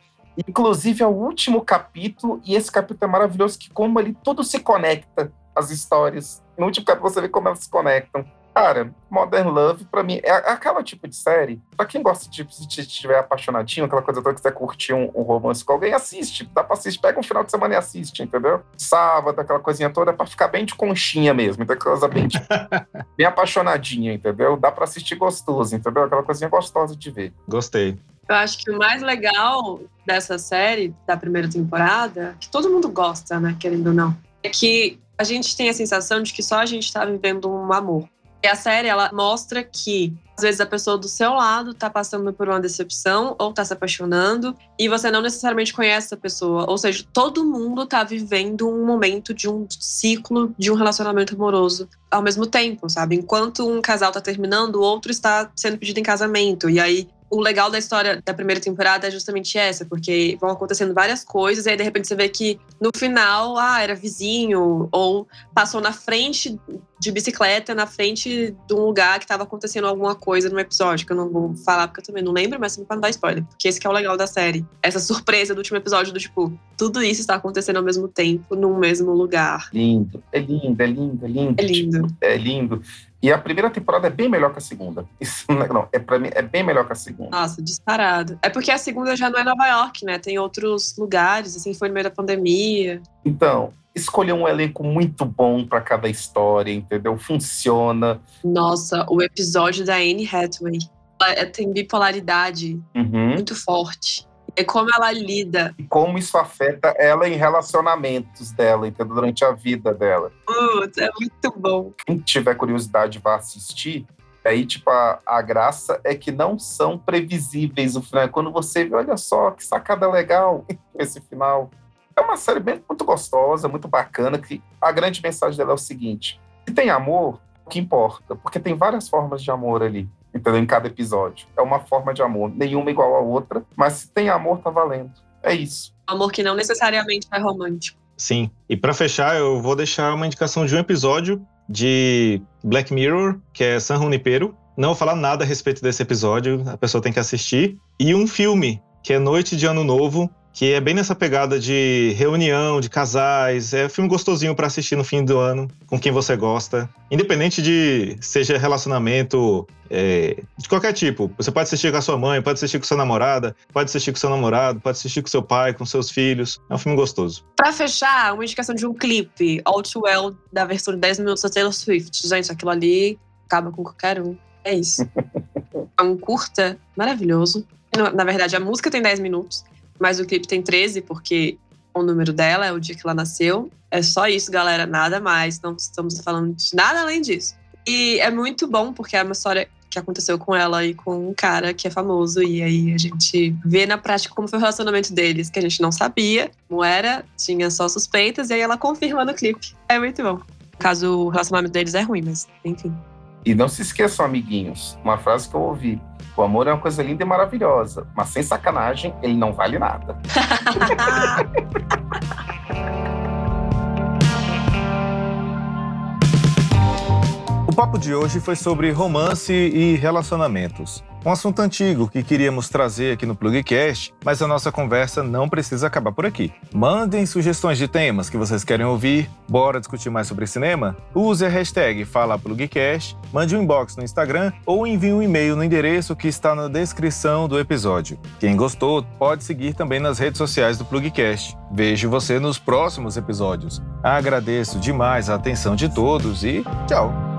Inclusive, é o último capítulo, e esse capítulo é maravilhoso, que como ele tudo se conecta, as histórias. No último capítulo você vê como elas se conectam. Cara, Modern Love, pra mim, é aquela tipo de série. Pra quem gosta de, se estiver apaixonadinho, aquela coisa toda, quiser curtir um, um romance com alguém, assiste. Dá pra assistir, pega um final de semana e assiste, entendeu? Sábado, aquela coisinha toda, é pra ficar bem de conchinha mesmo. Então, aquela coisa bem, de- bem apaixonadinha, entendeu? Dá pra assistir gostoso, entendeu? Aquela coisinha gostosa de ver. Gostei. Eu acho que o mais legal dessa série, da primeira temporada, que todo mundo gosta, né, querendo ou não, é que a gente tem a sensação de que só a gente tá vivendo um amor. E a série, ela mostra que às vezes a pessoa do seu lado tá passando por uma decepção ou tá se apaixonando e você não necessariamente conhece essa pessoa. Ou seja, todo mundo tá vivendo um momento de um ciclo de um relacionamento amoroso ao mesmo tempo, sabe? Enquanto um casal tá terminando, o outro está sendo pedido em casamento. E aí o legal da história da primeira temporada é justamente essa, porque vão acontecendo várias coisas, e aí de repente você vê que no final, ah, era vizinho, ou passou na frente de bicicleta, na frente de um lugar que estava acontecendo alguma coisa no episódio, que eu não vou falar porque eu também não lembro, mas pra não dar spoiler, porque esse é o legal da série. Essa surpresa do último episódio do tipo, tudo isso está acontecendo ao mesmo tempo, num mesmo lugar. Lindo, é lindo, é lindo, é lindo. É lindo. Tipo, é lindo. E a primeira temporada é bem melhor que a segunda. Isso não, é para mim é bem melhor que a segunda. Nossa, disparado. É porque a segunda já não é Nova York, né? Tem outros lugares, assim, foi no meio da pandemia. Então, escolher um elenco muito bom para cada história, entendeu? Funciona. Nossa, o episódio da Anne Hathaway. Ela tem bipolaridade uhum. muito forte. É como ela lida. E como isso afeta ela em relacionamentos dela, entendeu? Durante a vida dela. Putz, é muito bom. Quem tiver curiosidade, vá assistir. Aí, tipo, a, a graça é que não são previsíveis o final. Quando você vê, olha só, que sacada legal esse final. É uma série bem, muito gostosa, muito bacana, que a grande mensagem dela é o seguinte. Se tem amor, o que importa? Porque tem várias formas de amor ali entendeu? Em cada episódio. É uma forma de amor, nenhuma igual à outra, mas se tem amor, tá valendo. É isso. Amor que não necessariamente é romântico. Sim. E para fechar, eu vou deixar uma indicação de um episódio de Black Mirror, que é San Junipero. Não vou falar nada a respeito desse episódio, a pessoa tem que assistir. E um filme, que é Noite de Ano Novo, que é bem nessa pegada de reunião, de casais. É um filme gostosinho para assistir no fim do ano, com quem você gosta. Independente de seja relacionamento é, de qualquer tipo. Você pode assistir com a sua mãe, pode assistir com sua namorada, pode assistir com seu namorado, pode assistir com seu pai, com seus filhos. É um filme gostoso. Para fechar, uma indicação de um clipe, All Too Well, da versão de 10 minutos da Taylor Swift. Gente, aquilo ali acaba com qualquer um. É isso. é um curta maravilhoso. Na verdade, a música tem 10 minutos mas o clipe tem 13, porque o número dela é o dia que ela nasceu. É só isso, galera, nada mais. Não estamos falando de nada além disso. E é muito bom, porque é uma história que aconteceu com ela e com um cara que é famoso. E aí a gente vê na prática como foi o relacionamento deles, que a gente não sabia como era, tinha só suspeitas, e aí ela confirma no clipe. É muito bom. Caso o relacionamento deles é ruim, mas enfim. E não se esqueçam, amiguinhos, uma frase que eu ouvi. O amor é uma coisa linda e maravilhosa, mas sem sacanagem, ele não vale nada. papo de hoje foi sobre romance e relacionamentos. Um assunto antigo que queríamos trazer aqui no Plugcast, mas a nossa conversa não precisa acabar por aqui. Mandem sugestões de temas que vocês querem ouvir, bora discutir mais sobre cinema? Use a hashtag FalaPlugcast, mande um inbox no Instagram ou envie um e-mail no endereço que está na descrição do episódio. Quem gostou, pode seguir também nas redes sociais do Plugcast. Vejo você nos próximos episódios. Agradeço demais a atenção de todos e tchau!